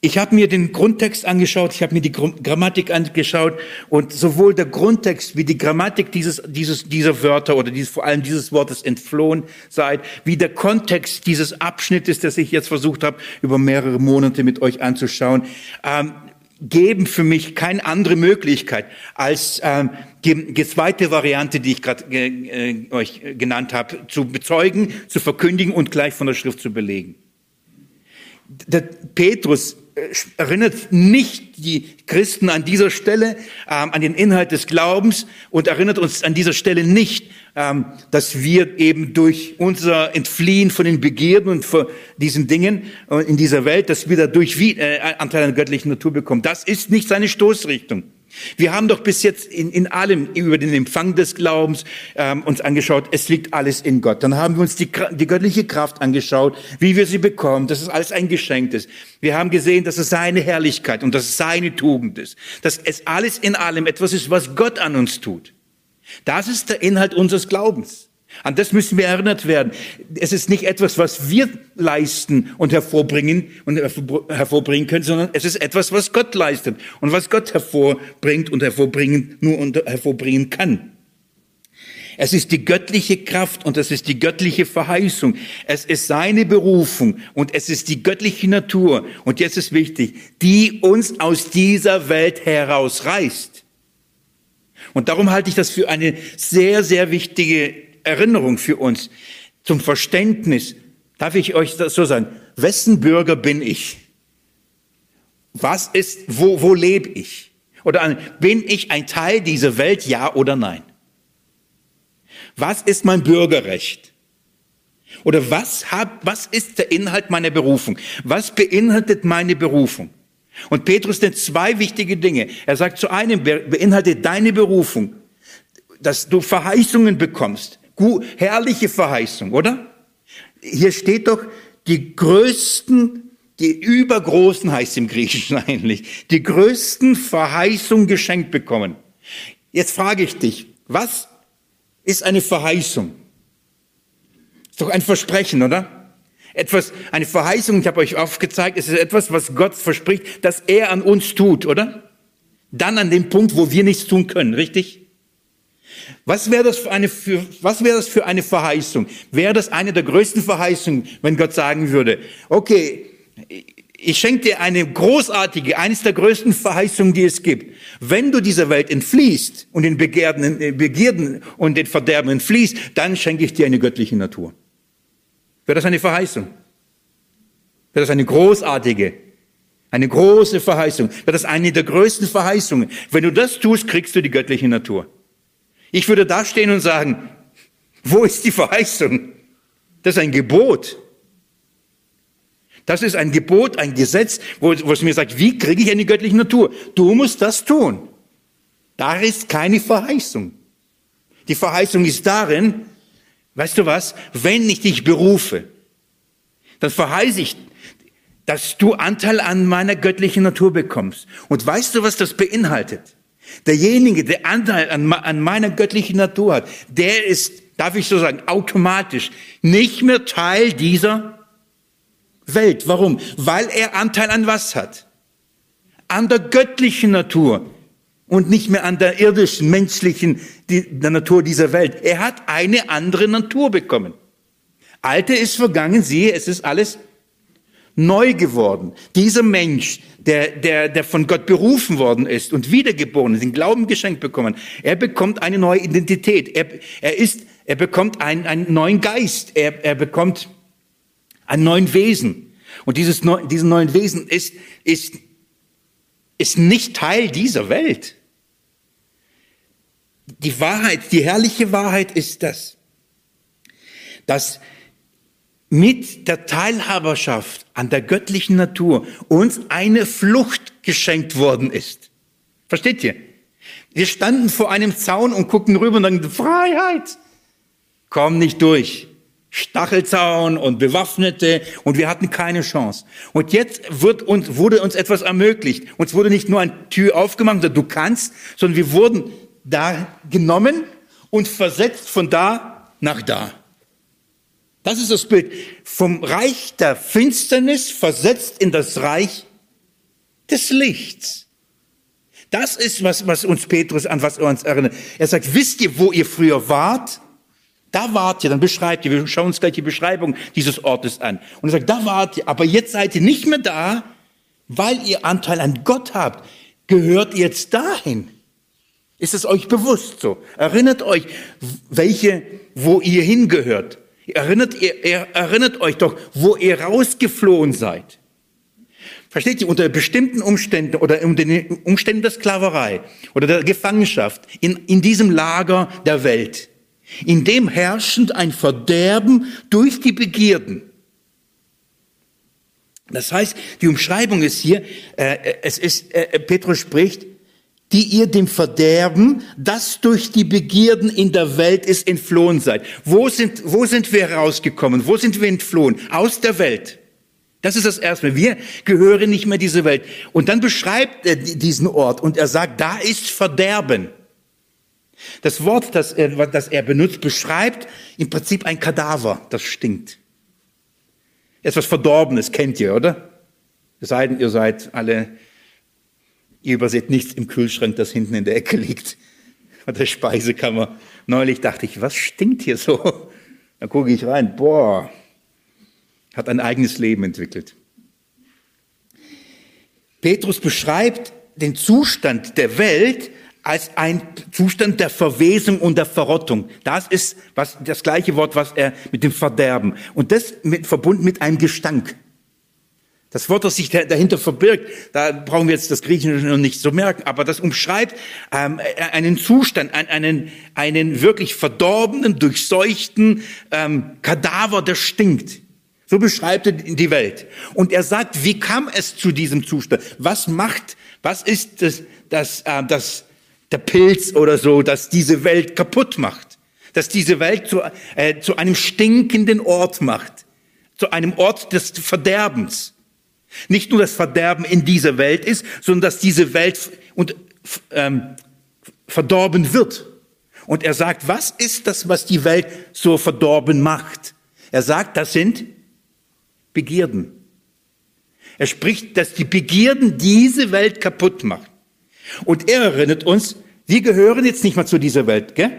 Ich habe mir den Grundtext angeschaut, ich habe mir die Grammatik angeschaut und sowohl der Grundtext wie die Grammatik dieses, dieses, dieser Wörter oder dieses, vor allem dieses Wortes entflohen seid, wie der Kontext dieses Abschnittes, das ich jetzt versucht habe, über mehrere Monate mit euch anzuschauen, ähm, geben für mich keine andere Möglichkeit als ähm, die, die zweite Variante, die ich gerade äh, euch genannt habe, zu bezeugen, zu verkündigen und gleich von der Schrift zu belegen. Der Petrus äh, erinnert nicht die Christen an dieser Stelle ähm, an den Inhalt des Glaubens und erinnert uns an dieser Stelle nicht, ähm, dass wir eben durch unser Entfliehen von den Begierden und von diesen Dingen äh, in dieser Welt, dass wir dadurch wie, äh, Anteil an der göttlichen Natur bekommen. Das ist nicht seine Stoßrichtung. Wir haben doch bis jetzt in, in allem über den Empfang des Glaubens ähm, uns angeschaut, es liegt alles in Gott. Dann haben wir uns die, die göttliche Kraft angeschaut, wie wir sie bekommen, dass es alles ein Geschenk ist. Wir haben gesehen, dass es seine Herrlichkeit und dass es seine Tugend ist. Dass es alles in allem etwas ist, was Gott an uns tut. Das ist der Inhalt unseres Glaubens. An das müssen wir erinnert werden. Es ist nicht etwas, was wir leisten und hervorbringen und hervorbringen können, sondern es ist etwas, was Gott leistet und was Gott hervorbringt und hervorbringen, nur und hervorbringen kann. Es ist die göttliche Kraft und es ist die göttliche Verheißung. Es ist seine Berufung und es ist die göttliche Natur. Und jetzt ist wichtig, die uns aus dieser Welt herausreißt. Und darum halte ich das für eine sehr, sehr wichtige Erinnerung für uns, zum Verständnis. Darf ich euch das so sagen? Wessen Bürger bin ich? Was ist, wo, wo lebe ich? Oder bin ich ein Teil dieser Welt, ja oder nein? Was ist mein Bürgerrecht? Oder was, hab, was ist der Inhalt meiner Berufung? Was beinhaltet meine Berufung? Und Petrus nennt zwei wichtige Dinge. Er sagt zu einem, beinhaltet deine Berufung, dass du Verheißungen bekommst, herrliche Verheißung, oder? Hier steht doch, die größten, die übergroßen heißt im Griechischen eigentlich, die größten Verheißungen geschenkt bekommen. Jetzt frage ich dich, was ist eine Verheißung? Ist doch ein Versprechen, oder? Etwas, eine Verheißung, ich habe euch aufgezeigt, es ist etwas, was Gott verspricht, dass er an uns tut, oder? Dann an dem Punkt, wo wir nichts tun können, richtig? Was wäre das für eine, das für eine Verheißung? Wäre das eine der größten Verheißungen, wenn Gott sagen würde, okay, ich schenke dir eine großartige, eines der größten Verheißungen, die es gibt. Wenn du dieser Welt entfliehst und den Begierden, Begierden und den Verderben entfliehst, dann schenke ich dir eine göttliche Natur. Wäre das eine Verheißung? Wäre das eine großartige, eine große Verheißung? Wäre das eine der größten Verheißungen? Wenn du das tust, kriegst du die göttliche Natur. Ich würde da stehen und sagen, wo ist die Verheißung? Das ist ein Gebot. Das ist ein Gebot, ein Gesetz, wo, wo es mir sagt, wie kriege ich eine göttliche Natur? Du musst das tun. Da ist keine Verheißung. Die Verheißung ist darin, weißt du was, wenn ich dich berufe, dann verheiße ich, dass du Anteil an meiner göttlichen Natur bekommst. Und weißt du, was das beinhaltet? Derjenige, der Anteil an, an meiner göttlichen Natur hat, der ist, darf ich so sagen, automatisch nicht mehr Teil dieser Welt. Warum? Weil er Anteil an was hat? An der göttlichen Natur und nicht mehr an der irdischen, menschlichen, der Natur dieser Welt. Er hat eine andere Natur bekommen. Alte ist vergangen, siehe, es ist alles neu geworden. Dieser Mensch, der, der, der von Gott berufen worden ist und wiedergeboren ist, den Glauben geschenkt bekommen, er bekommt eine neue Identität. Er, er ist, er bekommt einen, einen neuen Geist. Er, er bekommt einen neuen Wesen. Und dieses, diesen neuen Wesen ist, ist, ist nicht Teil dieser Welt. Die Wahrheit, die herrliche Wahrheit ist das, dass mit der Teilhaberschaft an der göttlichen Natur uns eine Flucht geschenkt worden ist. Versteht ihr? Wir standen vor einem Zaun und guckten rüber und dachten, Freiheit! Komm nicht durch. Stachelzaun und Bewaffnete und wir hatten keine Chance. Und jetzt wird uns, wurde uns etwas ermöglicht. Uns wurde nicht nur eine Tür aufgemacht, du kannst, sondern wir wurden da genommen und versetzt von da nach da. Das ist das Bild. Vom Reich der Finsternis versetzt in das Reich des Lichts. Das ist, was, was uns Petrus an was er uns erinnert. Er sagt, wisst ihr, wo ihr früher wart? Da wart ihr, dann beschreibt ihr, wir schauen uns gleich die Beschreibung dieses Ortes an. Und er sagt, da wart ihr, aber jetzt seid ihr nicht mehr da, weil ihr Anteil an Gott habt. Gehört ihr jetzt dahin? Ist es euch bewusst so? Erinnert euch, welche, wo ihr hingehört. Erinnert, ihr, erinnert euch doch, wo ihr rausgeflohen seid. Versteht ihr, unter bestimmten Umständen oder unter den Umständen der Sklaverei oder der Gefangenschaft in, in diesem Lager der Welt, in dem herrschend ein Verderben durch die Begierden. Das heißt, die Umschreibung ist hier, äh, es ist, äh, Petrus spricht, die ihr dem Verderben, das durch die Begierden in der Welt ist, entflohen seid. Wo sind, wo sind wir rausgekommen? Wo sind wir entflohen? Aus der Welt. Das ist das Erste. Wir gehören nicht mehr dieser Welt. Und dann beschreibt er diesen Ort und er sagt, da ist Verderben. Das Wort, das er, das er benutzt, beschreibt im Prinzip ein Kadaver, das stinkt. Etwas Verdorbenes kennt ihr, oder? Es sei denn, ihr seid alle Ihr überseht nichts im Kühlschrank, das hinten in der Ecke liegt, an der Speisekammer. Neulich dachte ich, was stinkt hier so? Da gucke ich rein, boah, hat ein eigenes Leben entwickelt. Petrus beschreibt den Zustand der Welt als ein Zustand der Verwesung und der Verrottung. Das ist was, das gleiche Wort, was er mit dem Verderben. Und das mit, verbunden mit einem Gestank. Das Wort, das sich dahinter verbirgt, da brauchen wir jetzt das Griechische noch nicht so merken, aber das umschreibt ähm, einen Zustand, einen, einen wirklich verdorbenen, durchseuchten ähm, Kadaver, der stinkt. So beschreibt er die Welt. Und er sagt, wie kam es zu diesem Zustand? Was macht, was ist das, das, äh, das, der Pilz oder so, das diese Welt kaputt macht? Dass diese Welt zu, äh, zu einem stinkenden Ort macht. Zu einem Ort des Verderbens. Nicht nur das Verderben in dieser Welt ist, sondern dass diese Welt und, ähm, verdorben wird. Und er sagt, was ist das, was die Welt so verdorben macht? Er sagt, das sind Begierden. Er spricht, dass die Begierden diese Welt kaputt machen. Und er erinnert uns, wir gehören jetzt nicht mal zu dieser Welt, gell?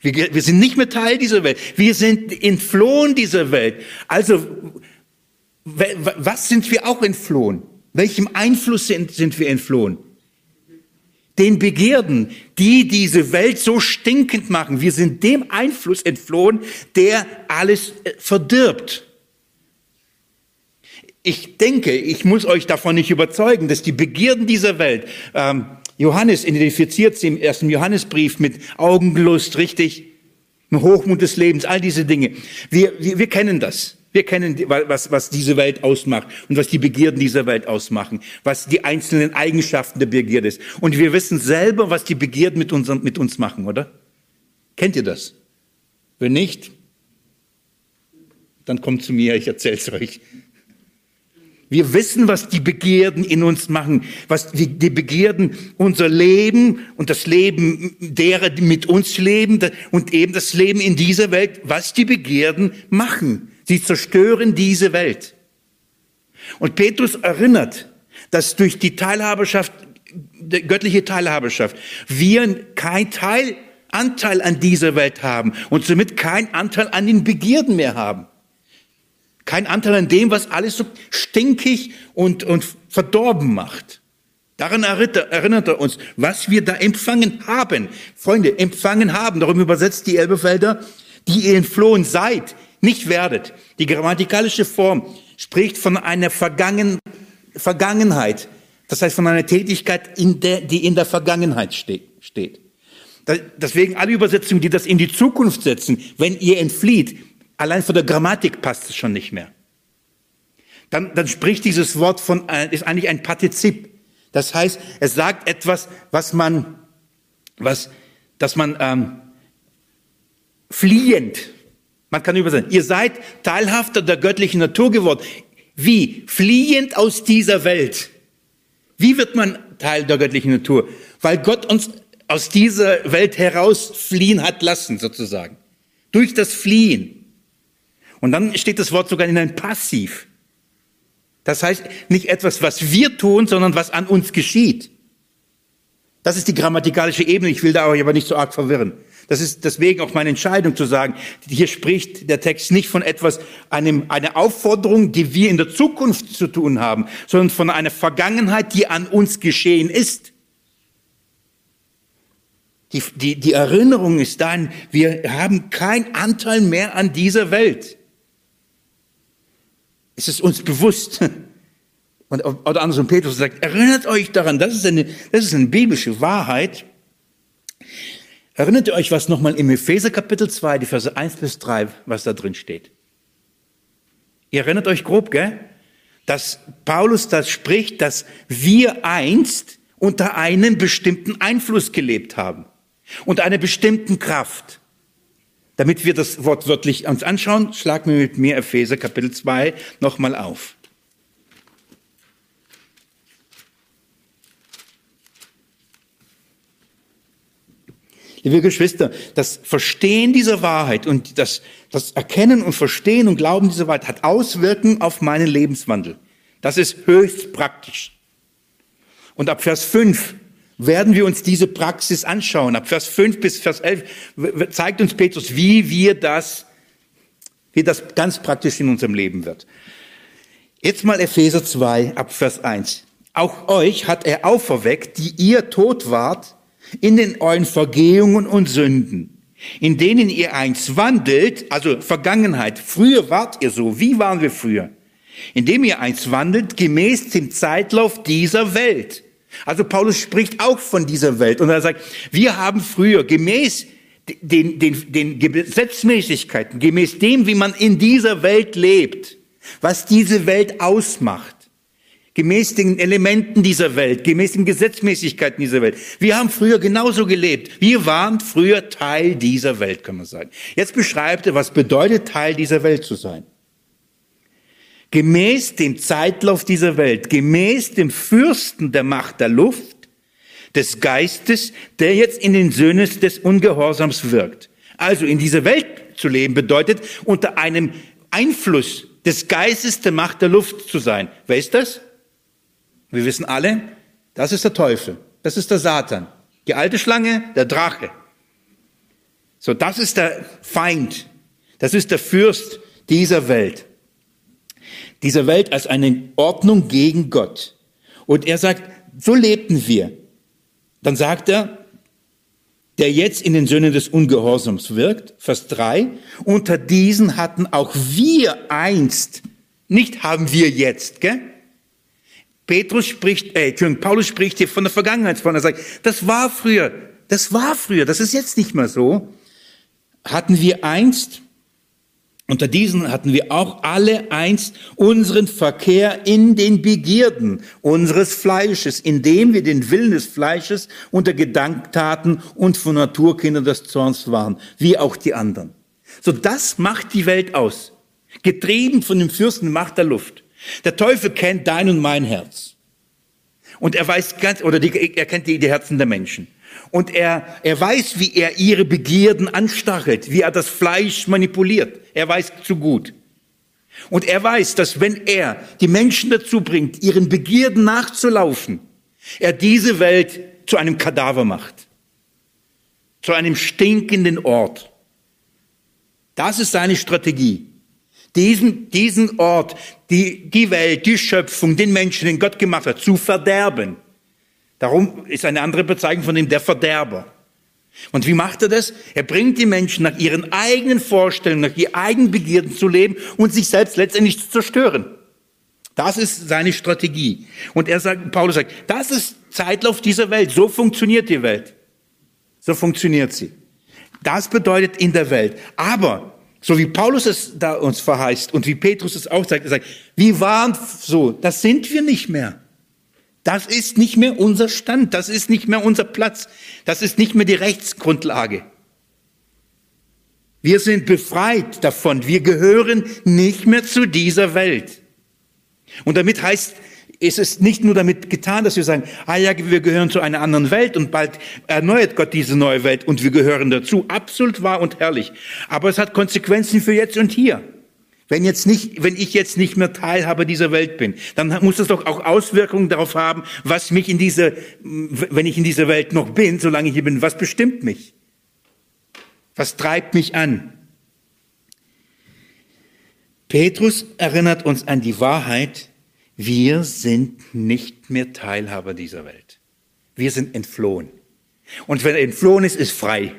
Wir, wir sind nicht mehr Teil dieser Welt. Wir sind entflohen dieser Welt. Also was sind wir auch entflohen? Welchem Einfluss sind, sind wir entflohen? Den Begierden, die diese Welt so stinkend machen. Wir sind dem Einfluss entflohen, der alles äh, verdirbt. Ich denke, ich muss euch davon nicht überzeugen, dass die Begierden dieser Welt, ähm, Johannes identifiziert sie im ersten Johannesbrief mit Augenlust, richtig, Hochmut des Lebens, all diese Dinge. Wir, wir, wir kennen das. Wir kennen, was, was diese Welt ausmacht und was die Begierden dieser Welt ausmachen, was die einzelnen Eigenschaften der Begierde ist. Und wir wissen selber, was die Begierden mit uns, mit uns machen, oder? Kennt ihr das? Wenn nicht, dann kommt zu mir, ich erzähl's euch. Wir wissen, was die Begierden in uns machen, was die, die Begierden unser Leben und das Leben derer, die mit uns leben und eben das Leben in dieser Welt, was die Begierden machen. Sie zerstören diese Welt. Und Petrus erinnert, dass durch die Teilhaberschaft, die göttliche Teilhaberschaft, wir kein Teil, Anteil an dieser Welt haben und somit kein Anteil an den Begierden mehr haben. Kein Anteil an dem, was alles so stinkig und, und verdorben macht. Daran erinnert er uns, was wir da empfangen haben. Freunde, empfangen haben, darum übersetzt die Elbefelder, die ihr entflohen seid, nicht werdet. Die grammatikalische Form spricht von einer Vergangen, Vergangenheit. Das heißt von einer Tätigkeit, in der, die in der Vergangenheit steht. Deswegen alle Übersetzungen, die das in die Zukunft setzen, wenn ihr entflieht, Allein von der Grammatik passt es schon nicht mehr. Dann, dann spricht dieses Wort von, äh, ist eigentlich ein Partizip. Das heißt, es sagt etwas, was man, was, dass man ähm, fliehend, man kann übersetzen, ihr seid Teilhafter der göttlichen Natur geworden. Wie? Fliehend aus dieser Welt. Wie wird man Teil der göttlichen Natur? Weil Gott uns aus dieser Welt herausfliehen hat lassen, sozusagen. Durch das Fliehen. Und dann steht das Wort sogar in einem Passiv. Das heißt nicht etwas, was wir tun, sondern was an uns geschieht. Das ist die grammatikalische Ebene. Ich will da euch aber nicht so arg verwirren. Das ist deswegen auch meine Entscheidung zu sagen, hier spricht der Text nicht von etwas, einem, einer Aufforderung, die wir in der Zukunft zu tun haben, sondern von einer Vergangenheit, die an uns geschehen ist. Die, die, die Erinnerung ist dann, wir haben keinen Anteil mehr an dieser Welt. Es ist uns bewusst. Und, oder andersrum, Petrus sagt, erinnert euch daran, das ist eine, das ist eine biblische Wahrheit. Erinnert ihr euch, was nochmal im Epheser Kapitel 2, die Verse 1 bis 3, was da drin steht? Ihr erinnert euch grob, gell? Dass Paulus das spricht, dass wir einst unter einem bestimmten Einfluss gelebt haben. Unter einer bestimmten Kraft. Damit wir das Wort wörtlich uns anschauen, schlag mir mit mir Epheser Kapitel 2 nochmal auf. Liebe Geschwister, das Verstehen dieser Wahrheit und das, das Erkennen und Verstehen und Glauben dieser Wahrheit hat Auswirkungen auf meinen Lebenswandel. Das ist höchst praktisch. Und ab Vers 5 werden wir uns diese Praxis anschauen. Ab Vers 5 bis Vers 11 zeigt uns Petrus, wie wir das, wie das ganz praktisch in unserem Leben wird. Jetzt mal Epheser 2 ab Vers 1. Auch euch hat er auferweckt, die ihr tot wart, in den euren Vergehungen und Sünden, in denen ihr einst wandelt, also Vergangenheit. Früher wart ihr so. Wie waren wir früher? Indem ihr einst wandelt, gemäß dem Zeitlauf dieser Welt also Paulus spricht auch von dieser Welt und er sagt, wir haben früher gemäß den, den, den Gesetzmäßigkeiten, gemäß dem, wie man in dieser Welt lebt, was diese Welt ausmacht, gemäß den Elementen dieser Welt, gemäß den Gesetzmäßigkeiten dieser Welt. Wir haben früher genauso gelebt. Wir waren früher Teil dieser Welt, kann man sagen. Jetzt beschreibt er, was bedeutet, Teil dieser Welt zu sein gemäß dem Zeitlauf dieser Welt, gemäß dem Fürsten der Macht der Luft, des Geistes, der jetzt in den Söhnen des Ungehorsams wirkt. Also in dieser Welt zu leben bedeutet, unter einem Einfluss des Geistes der Macht der Luft zu sein. Wer ist das? Wir wissen alle, das ist der Teufel, das ist der Satan, die alte Schlange, der Drache. So, das ist der Feind, das ist der Fürst dieser Welt dieser Welt als eine Ordnung gegen Gott. Und er sagt, so lebten wir. Dann sagt er, der jetzt in den Söhnen des Ungehorsams wirkt, Vers 3, unter diesen hatten auch wir einst, nicht haben wir jetzt, gell? Petrus spricht, äh, Paulus spricht hier von der Vergangenheit, von er sagt, das war früher, das war früher, das ist jetzt nicht mehr so. Hatten wir einst unter diesen hatten wir auch alle einst unseren Verkehr in den Begierden unseres Fleisches, indem wir den Willen des Fleisches unter Gedanktaten und von Naturkindern des Zorns waren, wie auch die anderen. So das macht die Welt aus. getrieben von dem Fürsten Macht der Luft. Der Teufel kennt dein und mein Herz. Und er weiß ganz, oder die, er kennt die, die Herzen der Menschen. Und er, er weiß, wie er ihre Begierden anstachelt, wie er das Fleisch manipuliert. Er weiß zu gut. Und er weiß, dass wenn er die Menschen dazu bringt, ihren Begierden nachzulaufen, er diese Welt zu einem Kadaver macht. Zu einem stinkenden Ort. Das ist seine Strategie. Diesen, diesen Ort, die, die Welt, die Schöpfung, den Menschen, den Gott gemacht hat, zu verderben. Darum ist eine andere Bezeichnung von ihm der Verderber. Und wie macht er das? Er bringt die Menschen nach ihren eigenen Vorstellungen, nach ihren eigenen Begierden zu leben und sich selbst letztendlich zu zerstören. Das ist seine Strategie. Und er sagt, Paulus sagt, das ist Zeitlauf dieser Welt. So funktioniert die Welt. So funktioniert sie. Das bedeutet in der Welt. Aber, so wie Paulus es da uns verheißt und wie Petrus es auch sagt, er sagt, wir waren so, das sind wir nicht mehr. Das ist nicht mehr unser Stand, das ist nicht mehr unser Platz, das ist nicht mehr die Rechtsgrundlage. Wir sind befreit davon, wir gehören nicht mehr zu dieser Welt. Und damit heißt, ist es nicht nur damit getan, dass wir sagen, ah ja, wir gehören zu einer anderen Welt und bald erneuert Gott diese neue Welt und wir gehören dazu. Absolut wahr und herrlich. Aber es hat Konsequenzen für jetzt und hier. Wenn jetzt nicht, wenn ich jetzt nicht mehr Teilhaber dieser Welt bin, dann muss das doch auch Auswirkungen darauf haben, was mich in dieser, wenn ich in dieser Welt noch bin, solange ich hier bin, was bestimmt mich? Was treibt mich an? Petrus erinnert uns an die Wahrheit, wir sind nicht mehr Teilhaber dieser Welt. Wir sind entflohen. Und wer entflohen ist, ist frei.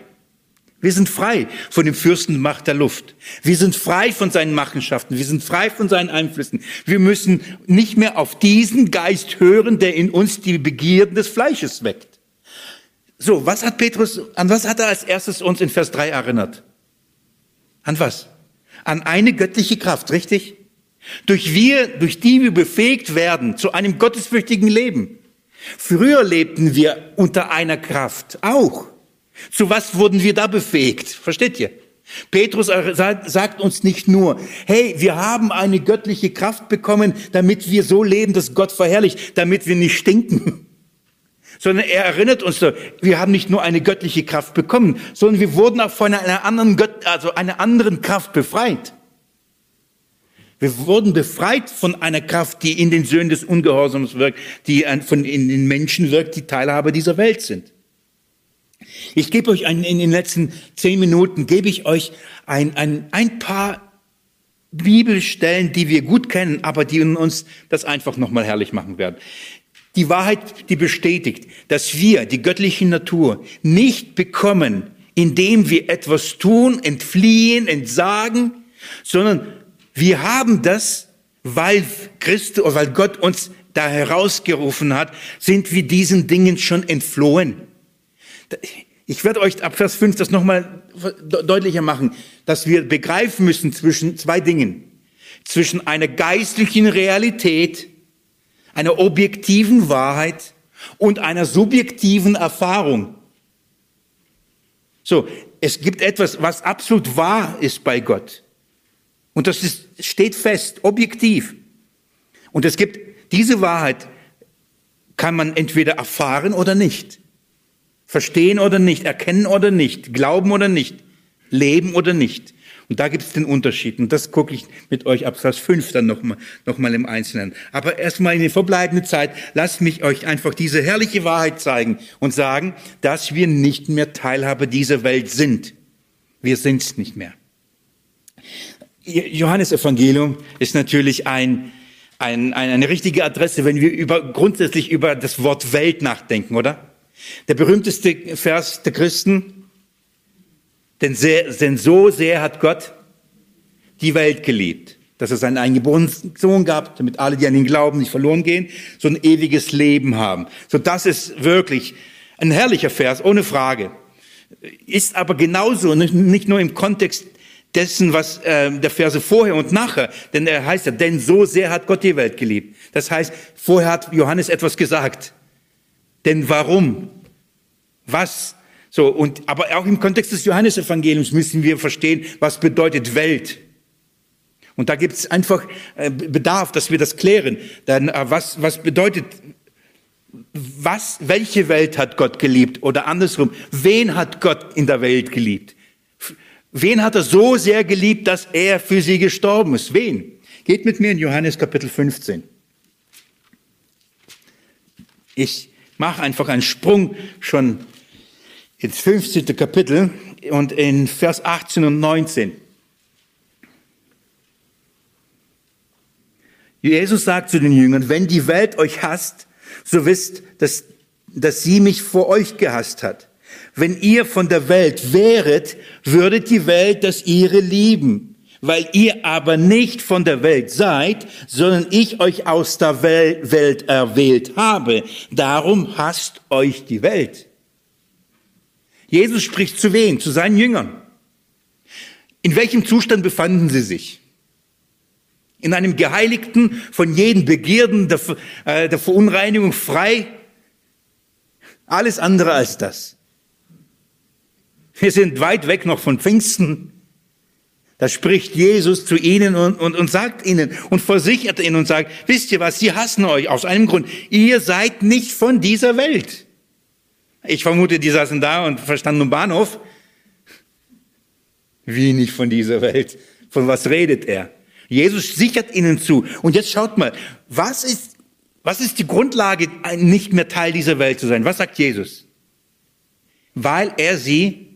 Wir sind frei von dem Fürstenmacht der Luft. Wir sind frei von seinen Machenschaften. Wir sind frei von seinen Einflüssen. Wir müssen nicht mehr auf diesen Geist hören, der in uns die Begierden des Fleisches weckt. So, was hat Petrus, an was hat er als erstes uns in Vers 3 erinnert? An was? An eine göttliche Kraft, richtig? Durch wir, durch die wir befähigt werden zu einem gottesfürchtigen Leben. Früher lebten wir unter einer Kraft, auch. Zu was wurden wir da befähigt? Versteht ihr? Petrus sagt uns nicht nur, hey, wir haben eine göttliche Kraft bekommen, damit wir so leben, dass Gott verherrlicht, damit wir nicht stinken. Sondern er erinnert uns, wir haben nicht nur eine göttliche Kraft bekommen, sondern wir wurden auch von einer anderen, Gött also einer anderen Kraft befreit. Wir wurden befreit von einer Kraft, die in den Söhnen des Ungehorsams wirkt, die von in den Menschen wirkt, die Teilhaber dieser Welt sind. Ich gebe euch ein, in den letzten zehn Minuten, gebe ich euch ein, ein, ein paar Bibelstellen, die wir gut kennen, aber die uns das einfach nochmal herrlich machen werden. Die Wahrheit, die bestätigt, dass wir die göttliche Natur nicht bekommen, indem wir etwas tun, entfliehen, entsagen, sondern wir haben das, weil Christus, weil Gott uns da herausgerufen hat, sind wir diesen Dingen schon entflohen. Ich werde euch ab Vers 5 das nochmal deutlicher machen, dass wir begreifen müssen zwischen zwei Dingen. Zwischen einer geistlichen Realität, einer objektiven Wahrheit und einer subjektiven Erfahrung. So, es gibt etwas, was absolut wahr ist bei Gott. Und das ist, steht fest, objektiv. Und es gibt diese Wahrheit, kann man entweder erfahren oder nicht. Verstehen oder nicht, erkennen oder nicht, glauben oder nicht, leben oder nicht. Und da gibt es den Unterschied. Und das gucke ich mit euch ab Vers 5 dann nochmal noch mal im Einzelnen. Aber erstmal in der verbleibenden Zeit, lasst mich euch einfach diese herrliche Wahrheit zeigen und sagen, dass wir nicht mehr Teilhabe dieser Welt sind. Wir sind es nicht mehr. Johannes Evangelium ist natürlich ein, ein, eine richtige Adresse, wenn wir über, grundsätzlich über das Wort Welt nachdenken, oder? Der berühmteste Vers der Christen, denn, sehr, denn so sehr hat Gott die Welt geliebt, dass er seinen eingeborenen Sohn gab, damit alle, die an ihn glauben, nicht verloren gehen, so ein ewiges Leben haben. So das ist wirklich ein herrlicher Vers, ohne Frage. Ist aber genauso, nicht nur im Kontext dessen, was äh, der Verse vorher und nachher, denn er heißt ja, denn so sehr hat Gott die Welt geliebt. Das heißt, vorher hat Johannes etwas gesagt. Denn warum? Was? So, und, aber auch im Kontext des Johannesevangeliums müssen wir verstehen, was bedeutet Welt. Und da gibt es einfach äh, Bedarf, dass wir das klären. Dann, äh, was, was bedeutet, was, welche Welt hat Gott geliebt? Oder andersrum, wen hat Gott in der Welt geliebt? Wen hat er so sehr geliebt, dass er für sie gestorben ist? Wen? Geht mit mir in Johannes Kapitel 15. Ich mache einfach einen Sprung schon ins 15. Kapitel und in Vers 18 und 19. Jesus sagt zu den Jüngern, wenn die Welt euch hasst, so wisst, dass, dass sie mich vor euch gehasst hat. Wenn ihr von der Welt wäret, würdet die Welt das ihre lieben. Weil ihr aber nicht von der Welt seid, sondern ich euch aus der Welt erwählt habe. Darum hasst euch die Welt. Jesus spricht zu wem? Zu seinen Jüngern. In welchem Zustand befanden sie sich? In einem geheiligten, von jeden Begierden der, äh, der Verunreinigung frei. Alles andere als das. Wir sind weit weg noch von Pfingsten. Da spricht Jesus zu ihnen und, und, und sagt ihnen und versichert ihnen und sagt, wisst ihr was, sie hassen euch aus einem Grund. Ihr seid nicht von dieser Welt. Ich vermute, die saßen da und verstanden im Bahnhof. Wie nicht von dieser Welt? Von was redet er? Jesus sichert ihnen zu. Und jetzt schaut mal, was ist, was ist die Grundlage, nicht mehr Teil dieser Welt zu sein? Was sagt Jesus? Weil er sie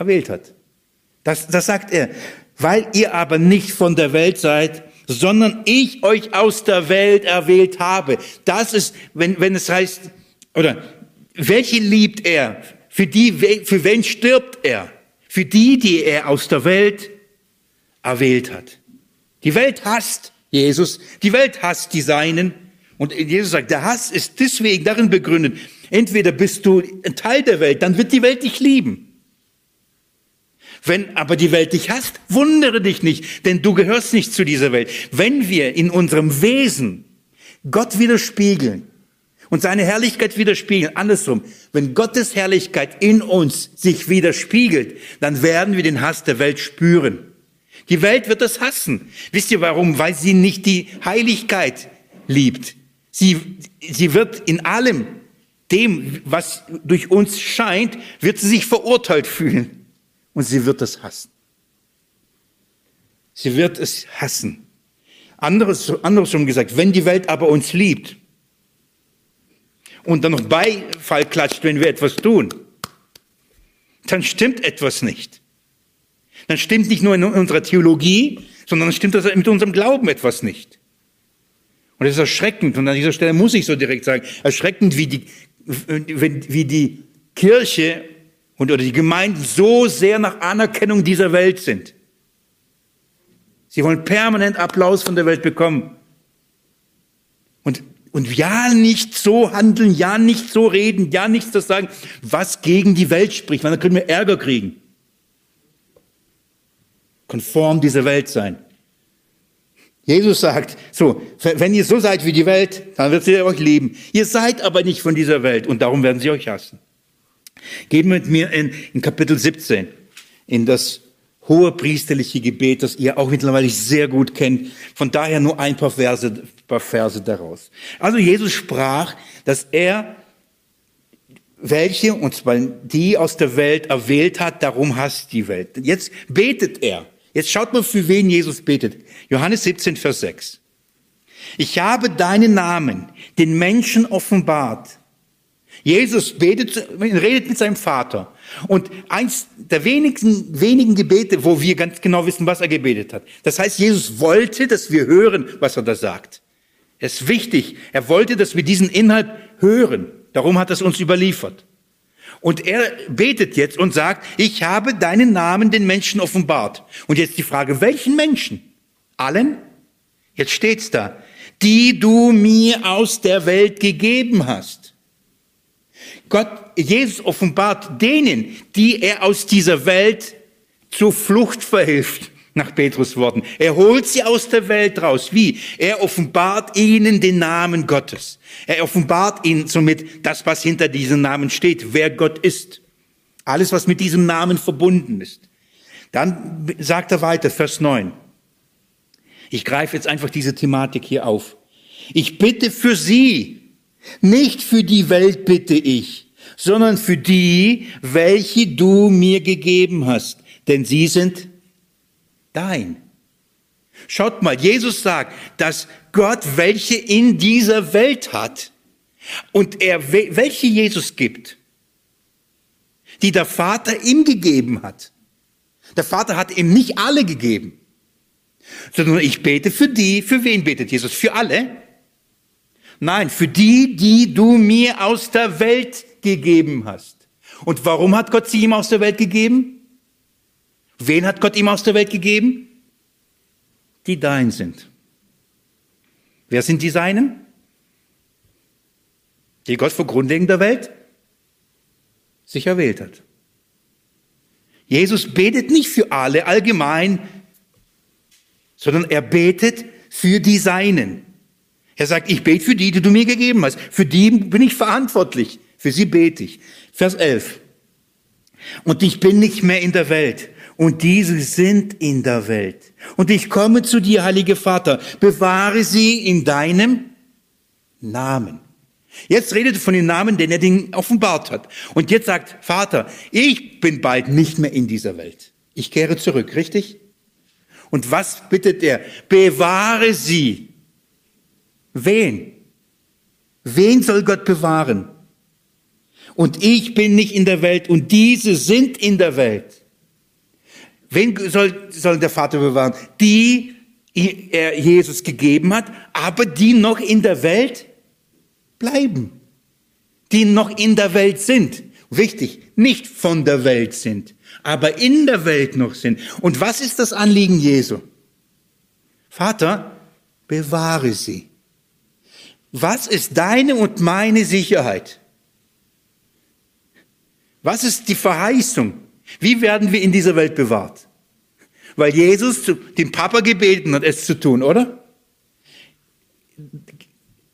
erwählt hat. Das, das sagt er. Weil ihr aber nicht von der Welt seid, sondern ich euch aus der Welt erwählt habe. Das ist, wenn, wenn es heißt, oder welche liebt er? Für die, für wen stirbt er? Für die, die er aus der Welt erwählt hat. Die Welt hasst Jesus, die Welt hasst die Seinen. Und Jesus sagt, der Hass ist deswegen darin begründet, entweder bist du ein Teil der Welt, dann wird die Welt dich lieben. Wenn aber die Welt dich hasst, wundere dich nicht, denn du gehörst nicht zu dieser Welt. Wenn wir in unserem Wesen Gott widerspiegeln und seine Herrlichkeit widerspiegeln, andersrum, wenn Gottes Herrlichkeit in uns sich widerspiegelt, dann werden wir den Hass der Welt spüren. Die Welt wird das hassen. Wisst ihr warum? Weil sie nicht die Heiligkeit liebt. Sie, sie wird in allem dem, was durch uns scheint, wird sie sich verurteilt fühlen. Und sie wird es hassen. Sie wird es hassen. Anderes, andersrum gesagt, wenn die Welt aber uns liebt und dann noch Beifall klatscht, wenn wir etwas tun, dann stimmt etwas nicht dann stimmt nicht nur in unserer Theologie, sondern stimmt das mit unserem Glauben etwas nicht. Und das ist erschreckend. Und an dieser Stelle muss ich so direkt sagen, erschreckend, wie die, wie die Kirche und oder die Gemeinden so sehr nach Anerkennung dieser Welt sind. Sie wollen permanent Applaus von der Welt bekommen. Und, und ja nicht so handeln, ja nicht so reden, ja nichts das sagen, was gegen die Welt spricht, weil dann können wir Ärger kriegen konform dieser Welt sein. Jesus sagt, so, wenn ihr so seid wie die Welt, dann wird sie euch lieben. Ihr seid aber nicht von dieser Welt und darum werden sie euch hassen. Geht mit mir in, in Kapitel 17, in das hohe priesterliche Gebet, das ihr auch mittlerweile sehr gut kennt. Von daher nur ein paar Verse, paar Verse daraus. Also Jesus sprach, dass er welche, und zwar die aus der Welt erwählt hat, darum hasst die Welt. Jetzt betet er. Jetzt schaut mal, für wen Jesus betet. Johannes 17, Vers 6. Ich habe deinen Namen den Menschen offenbart. Jesus betet, redet mit seinem Vater. Und eins der wenigen, wenigen Gebete, wo wir ganz genau wissen, was er gebetet hat. Das heißt, Jesus wollte, dass wir hören, was er da sagt. Es ist wichtig. Er wollte, dass wir diesen Inhalt hören. Darum hat er es uns überliefert. Und er betet jetzt und sagt, ich habe deinen Namen den Menschen offenbart. Und jetzt die Frage, welchen Menschen? Allen? Jetzt steht's da. Die du mir aus der Welt gegeben hast. Gott, Jesus offenbart denen, die er aus dieser Welt zur Flucht verhilft nach Petrus Worten. Er holt sie aus der Welt raus. Wie? Er offenbart ihnen den Namen Gottes. Er offenbart ihnen somit das, was hinter diesem Namen steht, wer Gott ist. Alles, was mit diesem Namen verbunden ist. Dann sagt er weiter, Vers 9. Ich greife jetzt einfach diese Thematik hier auf. Ich bitte für sie, nicht für die Welt bitte ich, sondern für die, welche du mir gegeben hast, denn sie sind dein. Schaut mal, Jesus sagt, dass Gott welche in dieser Welt hat und er welche Jesus gibt, die der Vater ihm gegeben hat. Der Vater hat ihm nicht alle gegeben, sondern ich bete für die, für wen betet Jesus? Für alle? Nein, für die, die du mir aus der Welt gegeben hast. Und warum hat Gott sie ihm aus der Welt gegeben? Wen hat Gott ihm aus der Welt gegeben? Die dein sind. Wer sind die Seinen? Die Gott vor Grundlegend der Welt sich erwählt hat. Jesus betet nicht für alle allgemein, sondern er betet für die Seinen. Er sagt, ich bete für die, die du mir gegeben hast. Für die bin ich verantwortlich. Für sie bete ich. Vers 11. Und ich bin nicht mehr in der Welt. Und diese sind in der Welt. Und ich komme zu dir, heiliger Vater. Bewahre sie in deinem Namen. Jetzt redet er von dem Namen, den er den offenbart hat. Und jetzt sagt, Vater, ich bin bald nicht mehr in dieser Welt. Ich kehre zurück, richtig? Und was bittet er? Bewahre sie Wen? Wen soll Gott bewahren? Und ich bin nicht in der Welt und diese sind in der Welt. Wen soll, soll der Vater bewahren? Die er Jesus gegeben hat, aber die noch in der Welt bleiben. Die noch in der Welt sind. Wichtig, nicht von der Welt sind, aber in der Welt noch sind. Und was ist das Anliegen Jesu? Vater, bewahre sie. Was ist deine und meine Sicherheit? Was ist die Verheißung? Wie werden wir in dieser Welt bewahrt? Weil Jesus dem Papa gebeten hat, es zu tun, oder?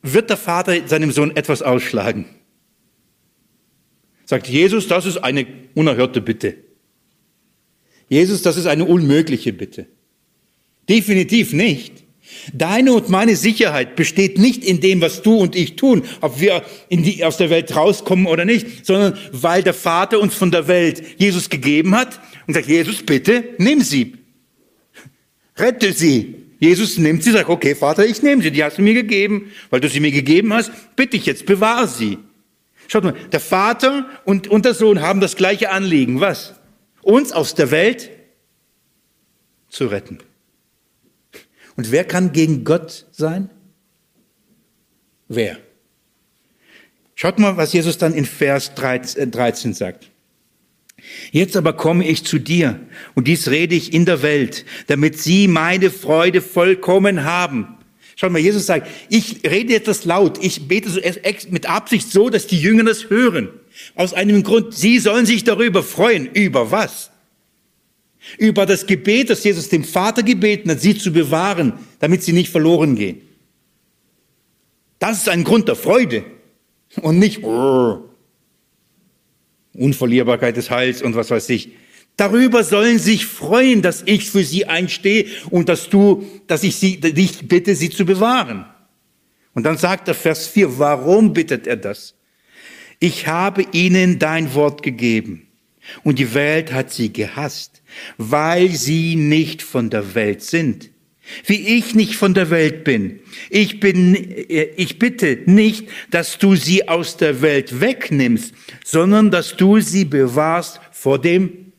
Wird der Vater seinem Sohn etwas ausschlagen? Sagt Jesus, das ist eine unerhörte Bitte. Jesus, das ist eine unmögliche Bitte. Definitiv nicht. Deine und meine Sicherheit besteht nicht in dem, was du und ich tun, ob wir die, aus der Welt rauskommen oder nicht, sondern weil der Vater uns von der Welt Jesus gegeben hat und sagt, Jesus, bitte, nimm sie. Rette sie. Jesus nimmt sie, sagt, okay, Vater, ich nehme sie, die hast du mir gegeben, weil du sie mir gegeben hast, bitte ich jetzt, bewahre sie. Schaut mal, der Vater und, und der Sohn haben das gleiche Anliegen. Was? Uns aus der Welt zu retten. Und wer kann gegen Gott sein? Wer? Schaut mal, was Jesus dann in Vers 13 äh, sagt. Jetzt aber komme ich zu dir und dies rede ich in der Welt, damit sie meine Freude vollkommen haben. Schaut mal, Jesus sagt, ich rede jetzt das laut, ich bete so mit Absicht so, dass die Jünger das hören. Aus einem Grund, sie sollen sich darüber freuen. Über was? Über das Gebet, das Jesus dem Vater gebeten hat, sie zu bewahren, damit sie nicht verloren gehen. Das ist ein Grund der Freude und nicht oh, Unverlierbarkeit des Heils und was weiß ich. Darüber sollen sich freuen, dass ich für sie einstehe und dass du, dass ich sie, dich bitte, sie zu bewahren. Und dann sagt er Vers 4, warum bittet er das? Ich habe ihnen dein Wort gegeben und die Welt hat sie gehasst, weil sie nicht von der Welt sind. Wie ich nicht von der Welt bin. Ich bin, äh, ich bitte nicht, dass du sie aus der Welt wegnimmst, sondern dass du sie bewahrst vor dem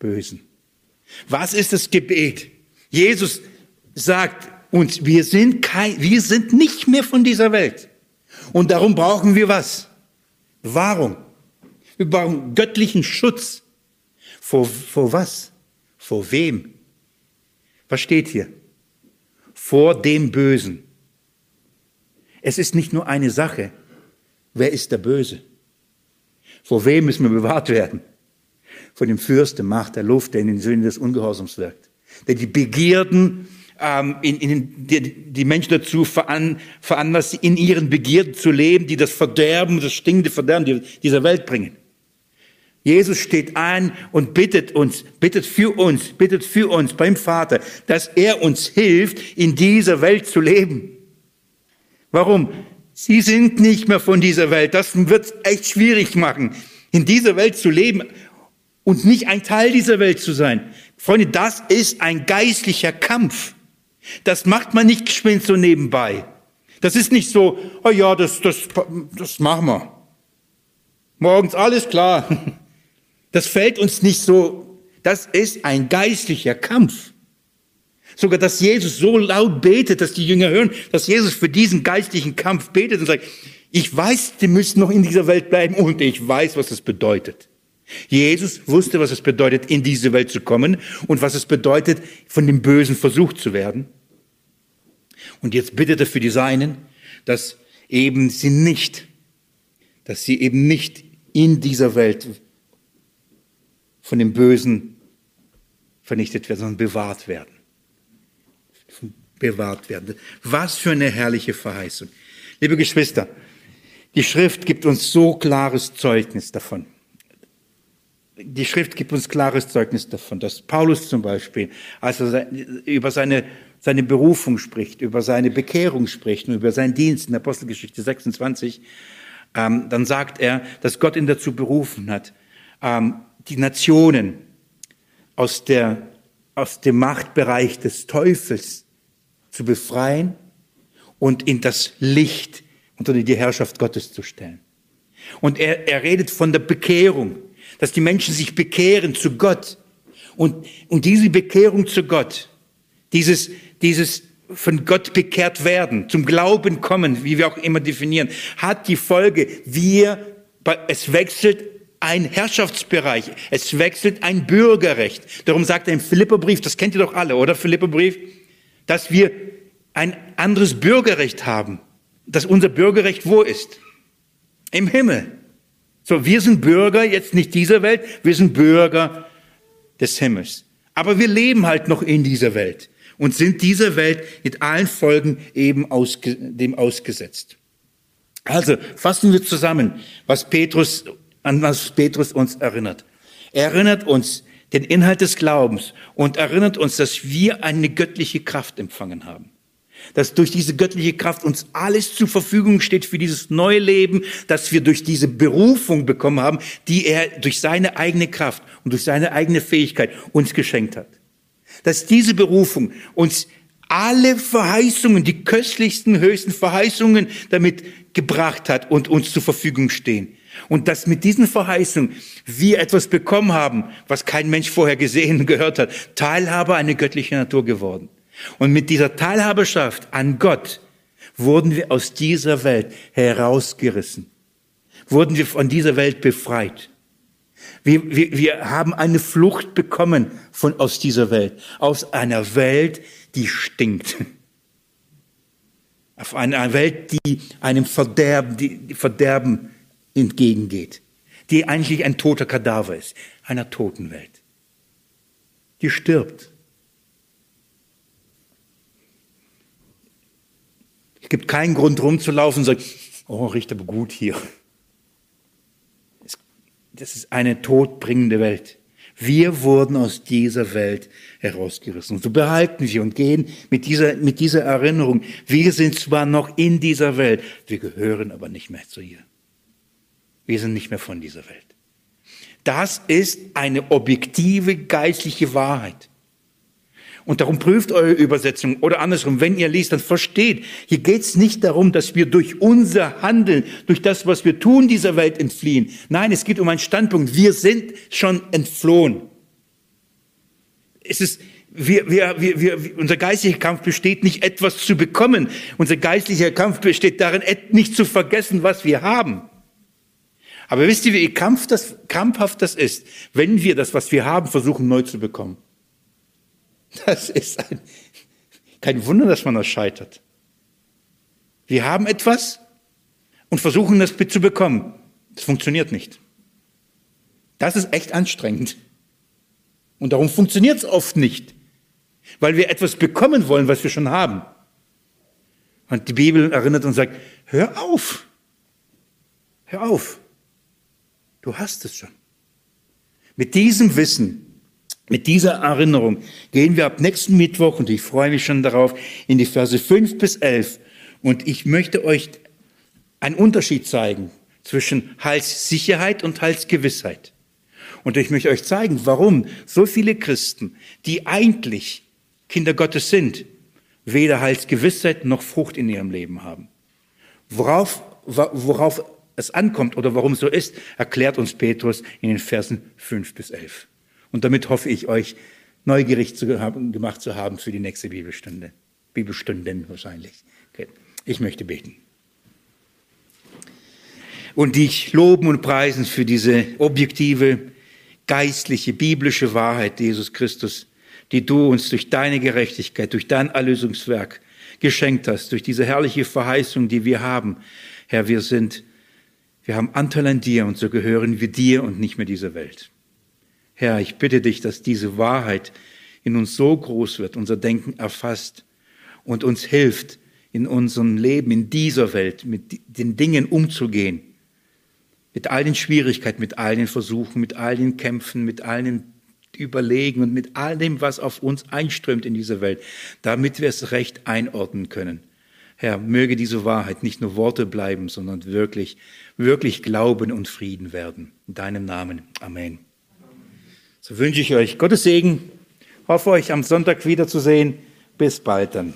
Bösen. Was ist das Gebet? Jesus sagt uns, wir sind kein, wir sind nicht mehr von dieser Welt. Und darum brauchen wir was? Wahrung. Wir brauchen göttlichen Schutz. Vor, vor was? Vor wem? Was steht hier? Vor dem Bösen. Es ist nicht nur eine Sache. Wer ist der Böse? Vor wem müssen wir bewahrt werden? Vor dem Fürst der Macht der Luft, der in den Söhnen des Ungehorsams wirkt. Der die Begierden ähm, in, in, die, die Menschen dazu veran, veranlasst, in ihren Begierden zu leben, die das Verderben, das stinkende Verderben dieser Welt bringen. Jesus steht ein und bittet uns, bittet für uns, bittet für uns beim Vater, dass er uns hilft, in dieser Welt zu leben. Warum? Sie sind nicht mehr von dieser Welt. Das wird echt schwierig machen, in dieser Welt zu leben und nicht ein Teil dieser Welt zu sein. Freunde, das ist ein geistlicher Kampf. Das macht man nicht geschwind so nebenbei. Das ist nicht so, oh ja, das, das, das machen wir. Morgens alles klar. Das fällt uns nicht so. Das ist ein geistlicher Kampf. Sogar, dass Jesus so laut betet, dass die Jünger hören, dass Jesus für diesen geistlichen Kampf betet und sagt, ich weiß, die müssen noch in dieser Welt bleiben und ich weiß, was es bedeutet. Jesus wusste, was es bedeutet, in diese Welt zu kommen und was es bedeutet, von dem Bösen versucht zu werden. Und jetzt bittet er für die Seinen, dass eben sie nicht, dass sie eben nicht in dieser Welt von dem Bösen vernichtet werden, sondern bewahrt werden. Bewahrt werden. Was für eine herrliche Verheißung. Liebe Geschwister, die Schrift gibt uns so klares Zeugnis davon. Die Schrift gibt uns klares Zeugnis davon, dass Paulus zum Beispiel, als er über seine, seine Berufung spricht, über seine Bekehrung spricht und über seinen Dienst in Apostelgeschichte 26, ähm, dann sagt er, dass Gott ihn dazu berufen hat, ähm, die Nationen aus, der, aus dem Machtbereich des Teufels zu befreien und in das Licht unter die Herrschaft Gottes zu stellen. Und er, er redet von der Bekehrung, dass die Menschen sich bekehren zu Gott. Und, und diese Bekehrung zu Gott, dieses, dieses von Gott bekehrt werden, zum Glauben kommen, wie wir auch immer definieren, hat die Folge, wir, es wechselt ein Herrschaftsbereich. Es wechselt ein Bürgerrecht. Darum sagt er im Philipperbrief, das kennt ihr doch alle, oder Philipperbrief, dass wir ein anderes Bürgerrecht haben. Dass unser Bürgerrecht wo ist? Im Himmel. So, wir sind Bürger jetzt nicht dieser Welt, wir sind Bürger des Himmels. Aber wir leben halt noch in dieser Welt und sind dieser Welt mit allen Folgen eben ausge, dem ausgesetzt. Also fassen wir zusammen, was Petrus an was Petrus uns erinnert. Er erinnert uns den Inhalt des Glaubens und erinnert uns, dass wir eine göttliche Kraft empfangen haben. Dass durch diese göttliche Kraft uns alles zur Verfügung steht für dieses neue Leben, dass wir durch diese Berufung bekommen haben, die er durch seine eigene Kraft und durch seine eigene Fähigkeit uns geschenkt hat. Dass diese Berufung uns alle Verheißungen, die köstlichsten, höchsten Verheißungen damit gebracht hat und uns zur Verfügung stehen. Und dass mit diesen Verheißungen wir etwas bekommen haben, was kein Mensch vorher gesehen und gehört hat, Teilhabe eine göttliche Natur geworden. Und mit dieser Teilhaberschaft an Gott wurden wir aus dieser Welt herausgerissen, wurden wir von dieser Welt befreit. Wir, wir, wir haben eine Flucht bekommen von aus dieser Welt, aus einer Welt, die stinkt. Auf einer Welt, die einem Verderben, die Verderben entgegengeht, die eigentlich ein toter Kadaver ist, einer toten Welt. Die stirbt. Es gibt keinen Grund rumzulaufen und sagen, oh, riecht aber gut hier. Das ist eine todbringende Welt. Wir wurden aus dieser Welt herausgerissen. Und so behalten wir und gehen mit dieser, mit dieser Erinnerung. Wir sind zwar noch in dieser Welt, wir gehören aber nicht mehr zu ihr. Wir sind nicht mehr von dieser Welt. Das ist eine objektive geistliche Wahrheit. Und darum prüft eure Übersetzung oder andersrum, wenn ihr liest, dann versteht, hier geht es nicht darum, dass wir durch unser Handeln, durch das, was wir tun, dieser Welt entfliehen. Nein, es geht um einen Standpunkt. Wir sind schon entflohen. Es ist, wir, wir, wir, wir, unser geistlicher Kampf besteht nicht etwas zu bekommen. Unser geistlicher Kampf besteht darin, nicht zu vergessen, was wir haben. Aber wisst ihr, wie krampf das, krampfhaft das ist, wenn wir das, was wir haben, versuchen neu zu bekommen? Das ist ein, kein Wunder, dass man das scheitert. Wir haben etwas und versuchen das zu bekommen. Das funktioniert nicht. Das ist echt anstrengend. Und darum funktioniert es oft nicht, weil wir etwas bekommen wollen, was wir schon haben. Und die Bibel erinnert und sagt, hör auf, hör auf. Du hast es schon. Mit diesem Wissen, mit dieser Erinnerung gehen wir ab nächsten Mittwoch, und ich freue mich schon darauf, in die Verse 5 bis 11. Und ich möchte euch einen Unterschied zeigen zwischen Heilssicherheit und Heilsgewissheit. Und ich möchte euch zeigen, warum so viele Christen, die eigentlich Kinder Gottes sind, weder Heilsgewissheit noch Frucht in ihrem Leben haben. Worauf, worauf es ankommt oder warum so ist, erklärt uns Petrus in den Versen 5 bis 11. Und damit hoffe ich, euch neugierig zu haben, gemacht zu haben für die nächste Bibelstunde. Bibelstunden wahrscheinlich. Okay. Ich möchte beten. Und dich loben und preisen für diese objektive, geistliche, biblische Wahrheit, Jesus Christus, die du uns durch deine Gerechtigkeit, durch dein Erlösungswerk geschenkt hast, durch diese herrliche Verheißung, die wir haben. Herr, wir sind, wir haben Anteil an dir und so gehören wir dir und nicht mehr dieser Welt. Herr, ich bitte dich, dass diese Wahrheit in uns so groß wird, unser Denken erfasst und uns hilft, in unserem Leben, in dieser Welt, mit den Dingen umzugehen. Mit all den Schwierigkeiten, mit all den Versuchen, mit all den Kämpfen, mit all den Überlegen und mit all dem, was auf uns einströmt in dieser Welt, damit wir es recht einordnen können. Herr, möge diese Wahrheit nicht nur Worte bleiben, sondern wirklich, wirklich Glauben und Frieden werden. In deinem Namen. Amen. So wünsche ich euch Gottes Segen. Hoffe euch am Sonntag wiederzusehen. Bis bald dann.